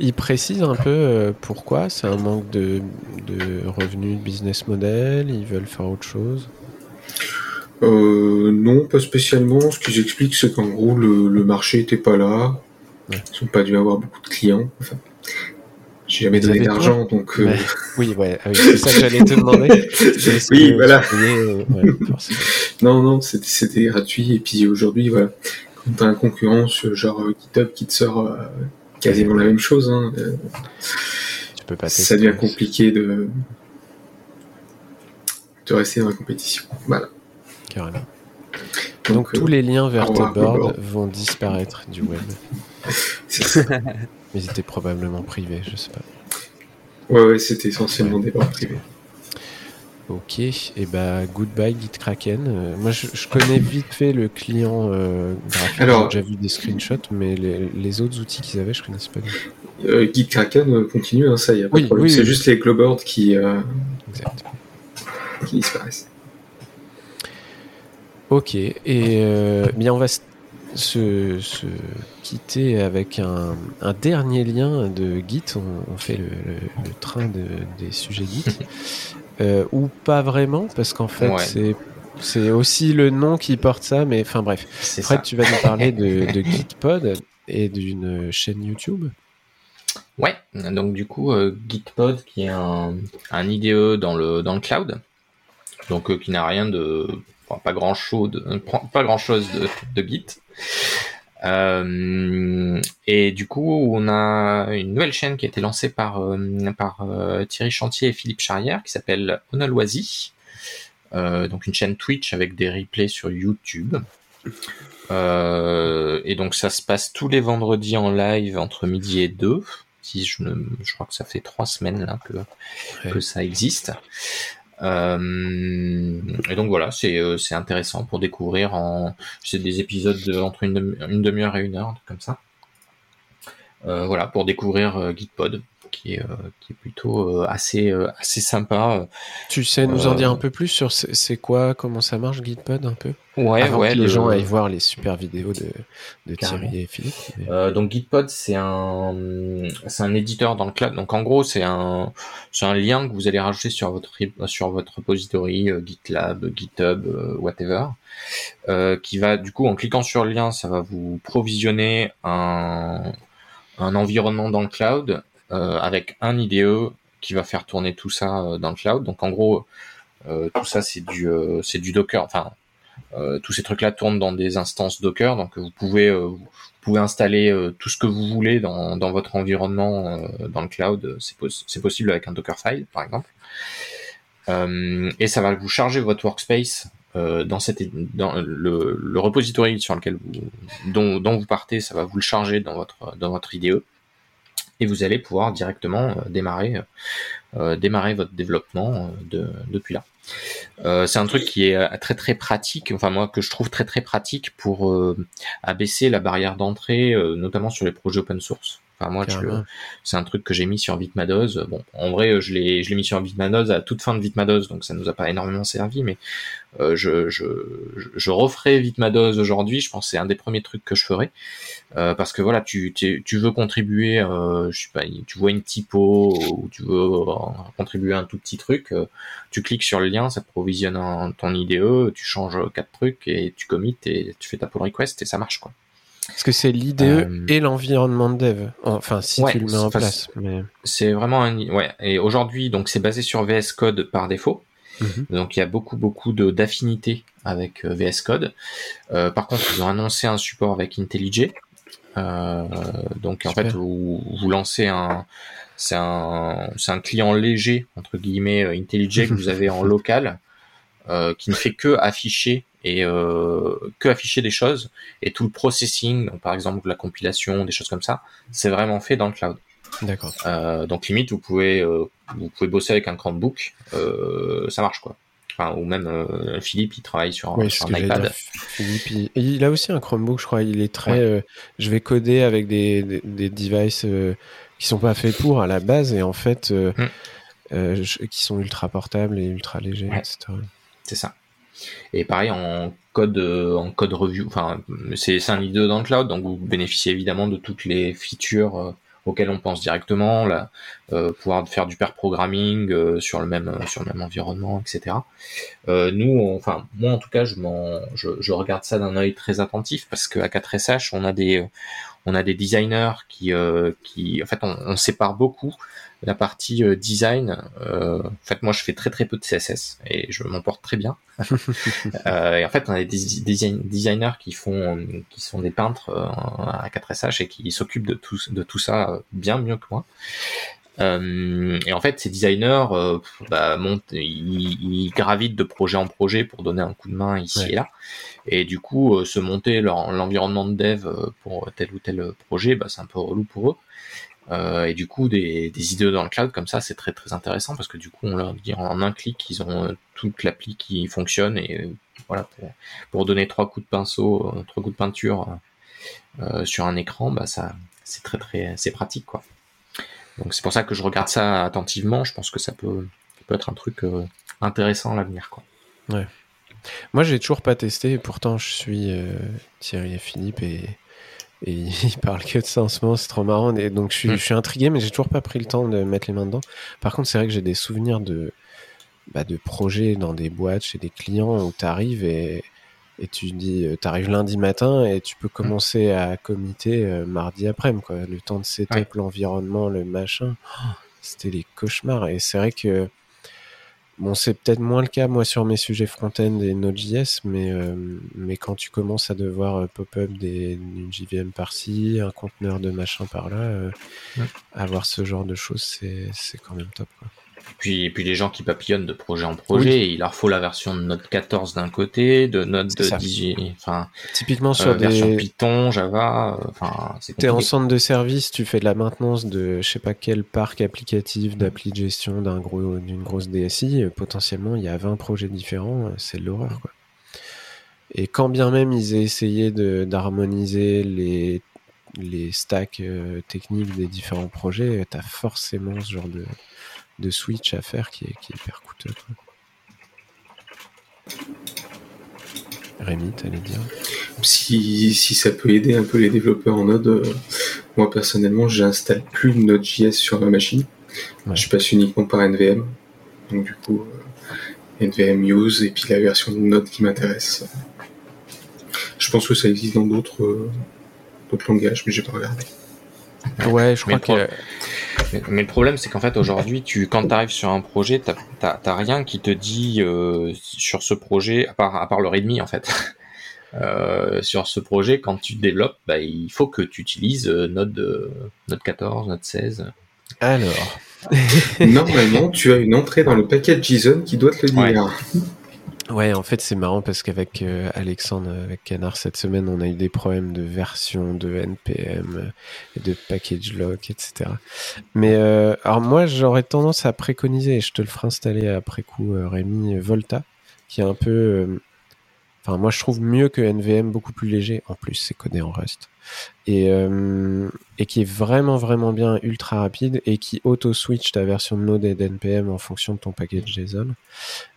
Speaker 3: Il précise un peu euh, pourquoi. C'est un manque de, de revenus, de business model. Ils veulent faire autre chose.
Speaker 5: Euh, non, pas spécialement. Ce qu'ils expliquent, c'est qu'en gros, le, le marché était pas là.
Speaker 3: Ouais.
Speaker 5: Ils n'ont pas dû avoir beaucoup de clients. Enfin, j'ai jamais donné d'argent, donc. euh.
Speaker 3: Oui, ouais, oui, c'est ça que j'allais te demander.
Speaker 5: Oui,
Speaker 3: que
Speaker 5: voilà.
Speaker 3: euh, ouais.
Speaker 5: Non, non, c'était c'était gratuit. Et puis aujourd'hui, voilà, quand t'as un concurrent sur genre euh, GitHub qui te sort euh, quasiment la même chose, hein, euh,
Speaker 3: tu peux pas
Speaker 5: ça devient compliqué de de rester dans la compétition. Voilà.
Speaker 3: Carrément. Donc, tous les liens vers tes boards
Speaker 5: Board.
Speaker 3: vont disparaître du web. Mais ils étaient probablement privés, je sais pas.
Speaker 5: ouais, ouais, c'était essentiellement des bords privés.
Speaker 3: Ok, et bah goodbye GitKraken. Euh, moi je, je connais vite fait le client euh, graphique,
Speaker 5: Alors-
Speaker 3: j'ai déjà vu des screenshots, mais les, les autres outils qu'ils avaient, je connaissais pas du tout.
Speaker 5: Euh, GitKraken euh, continue, hein, ça y a pas
Speaker 3: Oui,
Speaker 5: de problème.
Speaker 3: oui,
Speaker 5: c'est
Speaker 3: oui.
Speaker 5: juste les glowboards qui, euh, qui disparaissent.
Speaker 3: Ok, et bien on va s- se, se quitter avec un, un dernier lien de Git. On, on fait le, le- le train de- des sujets Git. Euh, ou pas vraiment, parce qu'en fait
Speaker 6: Ouais.
Speaker 3: c'est c'est aussi le nom qui porte ça, mais enfin bref. Fred,
Speaker 6: ça.
Speaker 3: tu vas nous parler de, de Gitpod et d'une chaîne YouTube.
Speaker 6: Ouais, donc du coup, euh, Gitpod, qui est un, un IDE dans le, dans le cloud, donc euh, qui n'a rien de. enfin, pas grand chose de, pas grand chose de, de Git. Euh, et du coup, on a une nouvelle chaîne qui a été lancée par, euh, par euh, Thierry Chantier et Philippe Charrière, qui s'appelle Onaloisi. Euh, donc une chaîne Twitch avec des replays sur YouTube. Et donc ça se passe tous les vendredis en live entre midi et 2. Si je, crois que ça fait trois semaines là que,
Speaker 3: Ouais.
Speaker 6: que ça existe. Euh, et donc voilà, c'est euh, intéressant pour découvrir en c'est des épisodes de, entre une, demi- une demi-heure et une heure, comme ça. Euh, voilà, pour découvrir euh, Gitpod, qui est, euh, qui est plutôt euh, assez, euh, assez sympa.
Speaker 3: Tu sais nous en dire un peu plus sur c'est quoi, comment ça marche Gitpod un peu?
Speaker 6: Ouais,
Speaker 3: Avant
Speaker 6: ouais.
Speaker 3: que les
Speaker 6: le-
Speaker 3: gens aillent voir les super vidéos de, de. Thierry et Philippe.
Speaker 6: Euh, donc Gitpod, c'est un, c'est un éditeur dans le cloud. Donc en gros, c'est un, c'est un lien que vous allez rajouter sur votre, sur votre repository, euh, GitLab, GitHub, euh, whatever, qui va du coup, en cliquant sur le lien, ça va vous provisionner un, un environnement dans le cloud avec un IDE qui va faire tourner tout ça euh, dans le cloud. Donc en gros, euh, tout ça c'est du, euh, c'est du Docker. Enfin, euh, tous ces trucs-là tournent dans des instances Docker, donc vous pouvez euh, vous pouvez installer euh, tout ce que vous voulez dans, dans votre environnement euh, dans le cloud. C'est pos- c'est possible avec un Dockerfile, par exemple. Euh, et ça va vous charger votre workspace euh, dans, cette, dans le, le repository sur lequel vous, dont, dont vous partez, ça va vous le charger dans votre, dans votre IDE. Et vous allez pouvoir directement euh, démarrer, euh, démarrer votre développement euh, de, depuis là. Euh, c'est un truc qui est euh, très très pratique, enfin moi que je trouve très très pratique pour euh, abaisser la barrière d'entrée, euh, notamment sur les projets open source. Enfin moi c'est un truc que j'ai mis sur Vitmados. Bon, en vrai, je l'ai, je l'ai mis sur Vitmados à toute fin de Vitmados, donc ça nous a pas énormément servi, mais euh, je, je, je- referai Vitmados aujourd'hui. Je pense que c'est un des premiers trucs que je ferai, Euh, parce que voilà, tu, tu, tu veux contribuer, euh, je sais pas, tu vois une typo ou tu veux euh, contribuer à un tout petit truc, euh, tu cliques sur le lien, ça te provisionne un- ton IDE, tu changes quatre trucs et tu commits et tu fais ta pull request et ça marche quoi.
Speaker 3: Parce que c'est l'IDE
Speaker 6: Euh,
Speaker 3: et l'environnement de dev. Enfin, si
Speaker 6: ouais,
Speaker 3: tu le mets en place. Mais...
Speaker 6: C'est vraiment un ouais. Et aujourd'hui, donc c'est basé sur VS Code par défaut.
Speaker 3: Mhm.
Speaker 6: Donc il y a beaucoup beaucoup de d'affinités avec euh, VS Code. Euh, par contre, ils ont annoncé un support avec IntelliJ. Euh, donc en fait, vous, vous lancez un c'est un un client léger entre guillemets IntelliJ que vous avez en local qui ne fait que afficher et euh, que afficher des choses et tout le processing, donc par exemple la compilation, des choses comme ça, c'est vraiment fait dans le cloud.
Speaker 3: D'accord.
Speaker 6: Euh, donc limite, vous pouvez, euh, vous pouvez bosser avec un Chromebook, ça marche quoi. Enfin, ou même Philippe, il travaille sur,
Speaker 3: Oui,
Speaker 6: sur un iPad.
Speaker 3: Philippe, il, a aussi un Chromebook, je crois. Il est très.
Speaker 6: Ouais.
Speaker 3: je vais coder avec des, des, des devices qui sont pas faits pour à la base et en fait je- qui sont ultra portables et ultra légers,
Speaker 6: Ouais.
Speaker 3: etc.
Speaker 6: C'est ça. Et pareil en code, euh, en code review. Enfin, c'est c'est un IDE dans le cloud, donc vous bénéficiez évidemment de toutes les features euh, auxquelles on pense directement, euh, pouvoir faire du pair programming sur le même sur le même environnement, etc. Nous, enfin moi en tout cas, je je, je regarde ça d'un œil très attentif parce qu'à 4SH, on a des on a des designers qui euh, qui en fait on, on sépare beaucoup la partie euh, design. euh, en fait, moi, je fais très très peu de CSS et je m'en porte très bien. Euh, et en fait, on a des design- design- designers qui font, qui sont des peintres euh, à 4SH et qui s'occupent de tout, de tout ça bien mieux que moi. Euh, et en fait, ces designers euh, bah, montent, ils, ils gravitent de projet en projet pour donner un coup de main ici
Speaker 3: Ouais.
Speaker 6: et là. Et du coup, euh, se monter leur- l'environnement de dev pour tel ou tel projet, bah, c'est un peu relou pour eux. Euh, et du coup, des, des idées dans le cloud comme ça, c'est très très intéressant parce que du coup, on leur dit en un clic, ils ont toute l'appli qui fonctionne et euh, voilà pour, pour donner trois coups de pinceau, euh, trois coups de peinture euh, sur un écran, bah ça, c'est très très, c'est pratique quoi. Donc c'est pour ça que je regarde ça attentivement. Je pense que ça peut, ça peut être un truc euh, intéressant à l'avenir quoi.
Speaker 3: Moi, j'ai toujours pas testé, et pourtant, je suis euh, Thierry et Philippe, et, et ils parlent que de ça en ce moment, c'est trop marrant. Et donc, je suis,
Speaker 6: Mm.
Speaker 3: je suis intrigué, mais j'ai toujours pas pris le temps de mettre les mains dedans. Par contre, c'est vrai que j'ai des souvenirs de, bah, de projets dans des boîtes chez des clients où tu arrives et, et tu dis, tu arrives lundi matin et tu peux commencer à comiter euh, mardi après-midi, quoi. Le temps de setup,
Speaker 6: Ouais.
Speaker 3: l'environnement, le machin. Oh, C'était les cauchemars. Et c'est vrai que Bon, c'est peut-être moins le cas, moi, sur mes sujets front-end et Node.js, mais, euh, mais quand tu commences à devoir euh, pop-up des, une JVM par-ci, un conteneur de machin par-là, euh,
Speaker 6: Ouais.
Speaker 3: avoir ce genre de choses, c'est c'est quand même top. Quoi.
Speaker 6: Puis, et puis les gens qui papillonnent de projet en projet, il leur faut la version de Node 14 d'un côté, de Node
Speaker 3: ça.
Speaker 6: 18, enfin
Speaker 3: Typiquement, sur
Speaker 6: euh, version
Speaker 3: des.
Speaker 6: Python, Java, euh, enfin
Speaker 3: T'es en centre de service, tu fais de la maintenance de je sais pas quel parc applicatif d'appli de gestion d'un gros d'une grosse DSI, euh, potentiellement il y a 20 projets différents, euh, c'est de l'horreur quoi. Et quand bien même ils aient essayé de d'harmoniser les les stacks euh, techniques des différents projets, t'as forcément ce genre de de switch à faire qui est, qui est hyper coûteux. Quoi. Rémi, t'allais dire?
Speaker 5: Si, si ça peut aider un peu les développeurs en Node, euh, moi personnellement, j'installe plus de Node.js sur ma machine.
Speaker 3: Ouais.
Speaker 5: Je passe uniquement par NVM. Donc du coup, euh, NVM use et puis la version de Node qui m'intéresse. Je pense que ça existe dans d'autres euh, d'autres langages, mais j'ai pas regardé.
Speaker 3: Ouais, je
Speaker 6: Mais
Speaker 3: crois que
Speaker 6: Mais, mais le problème, c'est qu'en fait, aujourd'hui, tu, quand tu arrives sur un projet, t'as- rien qui te dit euh, sur ce projet, à part, à part le readme, en fait. Euh, sur ce projet, quand tu développes, bah, il faut que tu utilises euh, Node, euh, Node 14, Node 16.
Speaker 3: alors.
Speaker 5: Normalement, tu as une entrée dans le paquet JSON qui doit te le dire.
Speaker 3: Ouais, en fait, c'est marrant parce qu'avec euh, Alexandre, avec Canard, cette semaine, on a eu des problèmes de version, de NPM, euh, de package lock, etc. Mais euh, alors moi, j'aurais tendance à préconiser, et je te le ferai installer après coup, euh, Rémi, euh, Volta, qui est un peu... Enfin, moi, je trouve mieux que NVM, beaucoup plus léger. En plus, c'est codé en Rust. Et, euh, et qui est vraiment, vraiment bien, ultra rapide, et qui auto-switch ta version de Node et d'NPM en fonction de ton package JSON.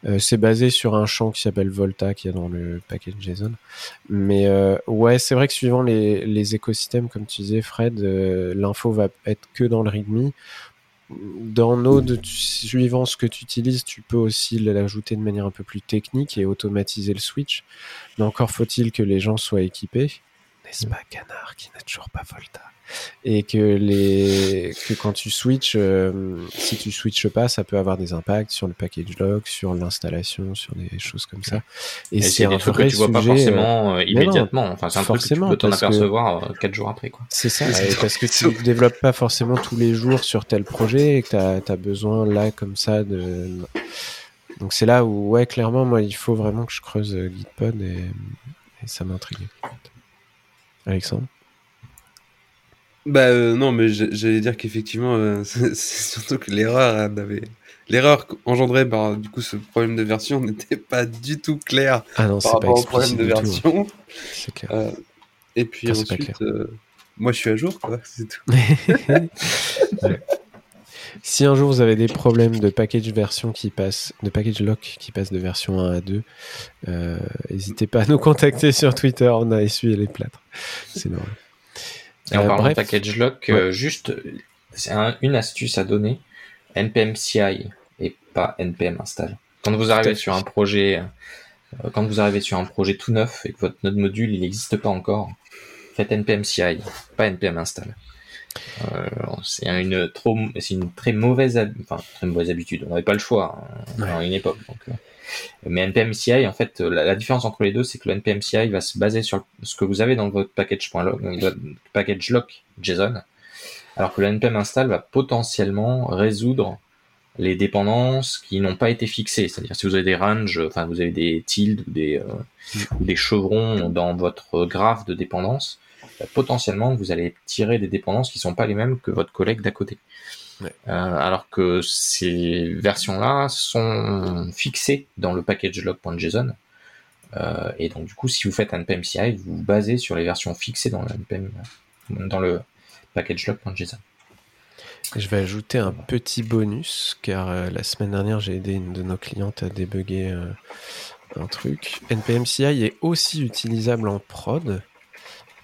Speaker 3: Euh, c'est basé sur un champ qui s'appelle Volta qui est dans le package JSON. Mais euh, ouais, c'est vrai que suivant les, les écosystèmes, comme tu disais, Fred, euh, l'info va être que dans le README. Dans Node, suivant ce que tu utilises, tu peux aussi l'ajouter de manière un peu plus technique et automatiser le switch. Mais encore faut-il que les gens soient équipés. N'est-ce pas, Canard, qui n'a toujours pas Volta? Et que les que quand tu switches, euh, si tu switches pas, ça peut avoir des impacts sur le package lock, sur l'installation, sur des choses comme ça. Et,
Speaker 6: Et
Speaker 3: c'est un
Speaker 6: des trucs que tu vois pas
Speaker 3: sujet, euh,
Speaker 6: forcément euh,
Speaker 3: non,
Speaker 6: immédiatement. enfin, c'est un truc que tu peux t'en apercevoir euh, quatre jours après, quoi.
Speaker 3: C'est ça, et parce que tu ne développes pas forcément tous les jours sur tel projet et que tu as, besoin là comme ça de... Donc c'est là où, ouais, clairement, moi, il faut vraiment que je creuse euh, Gitpod et, et ça m'intrigue. Alexandre?
Speaker 4: Bah euh, non, mais j'allais dire qu'effectivement, euh, c'est surtout que l'erreur elle avait... L'erreur engendrée par du coup ce problème de version n'était pas du tout claire
Speaker 3: Ah non,
Speaker 4: par
Speaker 3: c'est pas
Speaker 4: rapport au problème de
Speaker 3: hein.
Speaker 4: version.
Speaker 3: C'est clair.
Speaker 4: Euh, et puis ensuite, moi je suis à jour, quoi, c'est tout.
Speaker 3: Ouais. Si un jour vous avez des problèmes de package version qui passe, de package lock qui passe de version 1 à 2, euh, n'hésitez pas à nous contacter sur Twitter, on a essuyé les plâtres. C'est normal.
Speaker 6: Et en
Speaker 3: Euh,
Speaker 6: parlant de package lock, euh, juste, c'est un- une astuce à donner. NPM CI et pas NPM install. Quand vous arrivez sur un projet, euh, quand vous arrivez sur un projet tout neuf et que votre node module il n'existe pas encore, faites NPM CI, pas NPM install. Euh, c'est une trop, c'est une très mauvaise, hab- enfin très mauvaise habitude. On n'avait pas le choix hein, à une époque. Donc, euh, mais NPM CI, en fait, la, la différence entre les deux, c'est que le NPM CI va se baser sur ce que vous avez dans votre package.log, votre package lock JSON, alors que le npm install va potentiellement résoudre les dépendances qui n'ont pas été fixées. C'est-à-dire si vous avez des ranges, enfin vous avez des tildes ou des, euh, ou des chevrons dans votre graphe de dépendance, potentiellement vous allez tirer des dépendances qui sont pas les mêmes que votre collègue d'à côté.
Speaker 3: Ouais.
Speaker 6: Euh, alors que ces versions-là sont fixées dans le package log.json. Euh, et donc du coup, si vous faites un npm CI, vous vous basez sur les versions fixées dans le npm, dans le package log.json.
Speaker 3: Je vais ajouter un petit bonus, car euh, la semaine dernière, j'ai aidé une de nos clientes à débugger un truc. NPM CI est aussi utilisable en prod.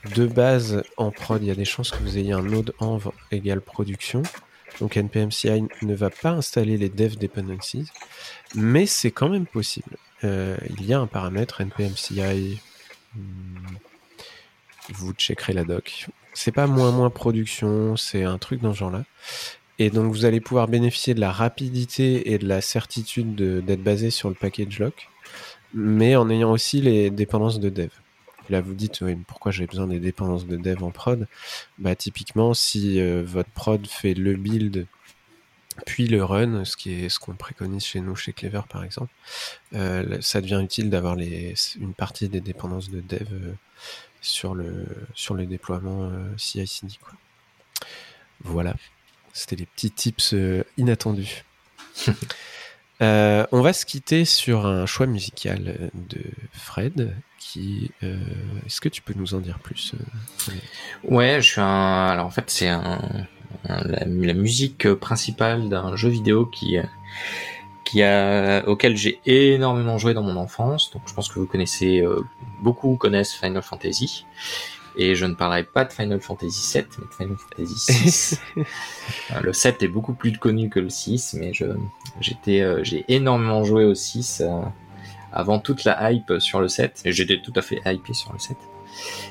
Speaker 3: De base, en prod, il y a des chances que vous ayez un node env égale production. Donc NPM CI ne va pas installer les dev dependencies, mais c'est quand même possible. Euh, il y a un paramètre NPM CI. hmm, Vous checkerez la doc. C'est pas moins moins production, c'est un truc dans ce genre-là. Et donc vous allez pouvoir bénéficier de la rapidité et de la certitude de- d'être basé sur le package lock, mais en ayant aussi les dépendances de dev. Là vous dites pourquoi j'ai besoin des dépendances de dev en prod? Bah typiquement si euh, votre prod fait le build puis le run, ce qui est ce qu'on préconise chez nous chez Clever par exemple, euh, ça devient utile d'avoir une partie des dépendances de dev euh, sur le sur le déploiement CI/CD. Voilà. C'était les petits tips inattendus. Euh, on va se quitter sur un choix musical euh, de Fred. Qui, euh, est-ce que tu peux nous en dire plus euh,
Speaker 6: Ouais, je suis un. Alors en fait, c'est un- la, la musique principale d'un jeu vidéo qui euh, qui a auquel j'ai énormément joué dans mon enfance. Donc je pense que vous connaissez euh, beaucoup connaissent Final Fantasy. Et je ne parlerai pas de Final Fantasy VII, mais de Final Fantasy VI. Euh, le 7 est beaucoup plus connu que le 6, mais j'étais euh, j'ai énormément joué au 6 euh, avant toute la hype sur le 7 et j'étais tout à fait hypé sur le 7.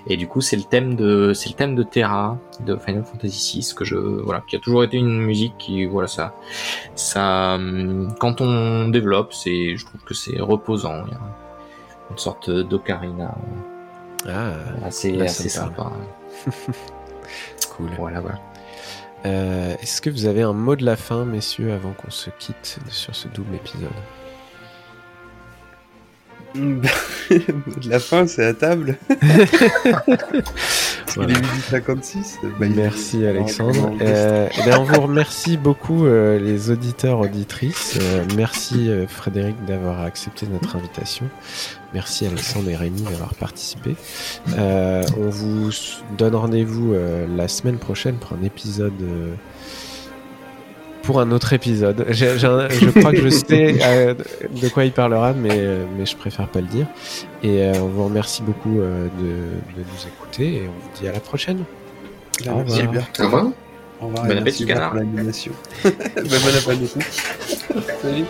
Speaker 6: Et du coup, c'est le thème de c'est le thème de Terra de Final Fantasy VI que je voilà, qui a toujours été une musique qui voilà ça ça hum, quand on développe, c'est je trouve que c'est reposant, il y a une sorte d'ocarina
Speaker 3: Ah,
Speaker 6: assez assez sympa.
Speaker 3: cool.
Speaker 6: Voilà voilà.
Speaker 3: Euh, est-ce que vous avez un mot de la fin, messieurs, avant qu'on se quitte sur ce double épisode?
Speaker 4: la fin, c'est à table.
Speaker 3: Voilà.
Speaker 4: Il est midi 56. Bah, il-
Speaker 3: Merci Alexandre. Euh, eh bien, on vous remercie beaucoup euh, les auditeurs auditrices. Euh, merci Frédéric d'avoir accepté notre invitation. Merci Alexandre et Rémi d'avoir participé. On vous donne rendez-vous la semaine prochaine pour un épisode. Pour un autre épisode. J'ai- j'ai un- je crois que je sais euh, de quoi il parlera, mais, euh, mais je préfère pas le dire. Et euh, on vous remercie beaucoup euh, de, de nous écouter et on vous dit à la prochaine.
Speaker 4: Bah,
Speaker 3: Au revoir.
Speaker 4: bien.
Speaker 5: Au revoir.
Speaker 4: Au revoir.
Speaker 6: Bon appétit, canard.
Speaker 4: bon appétit. Salut.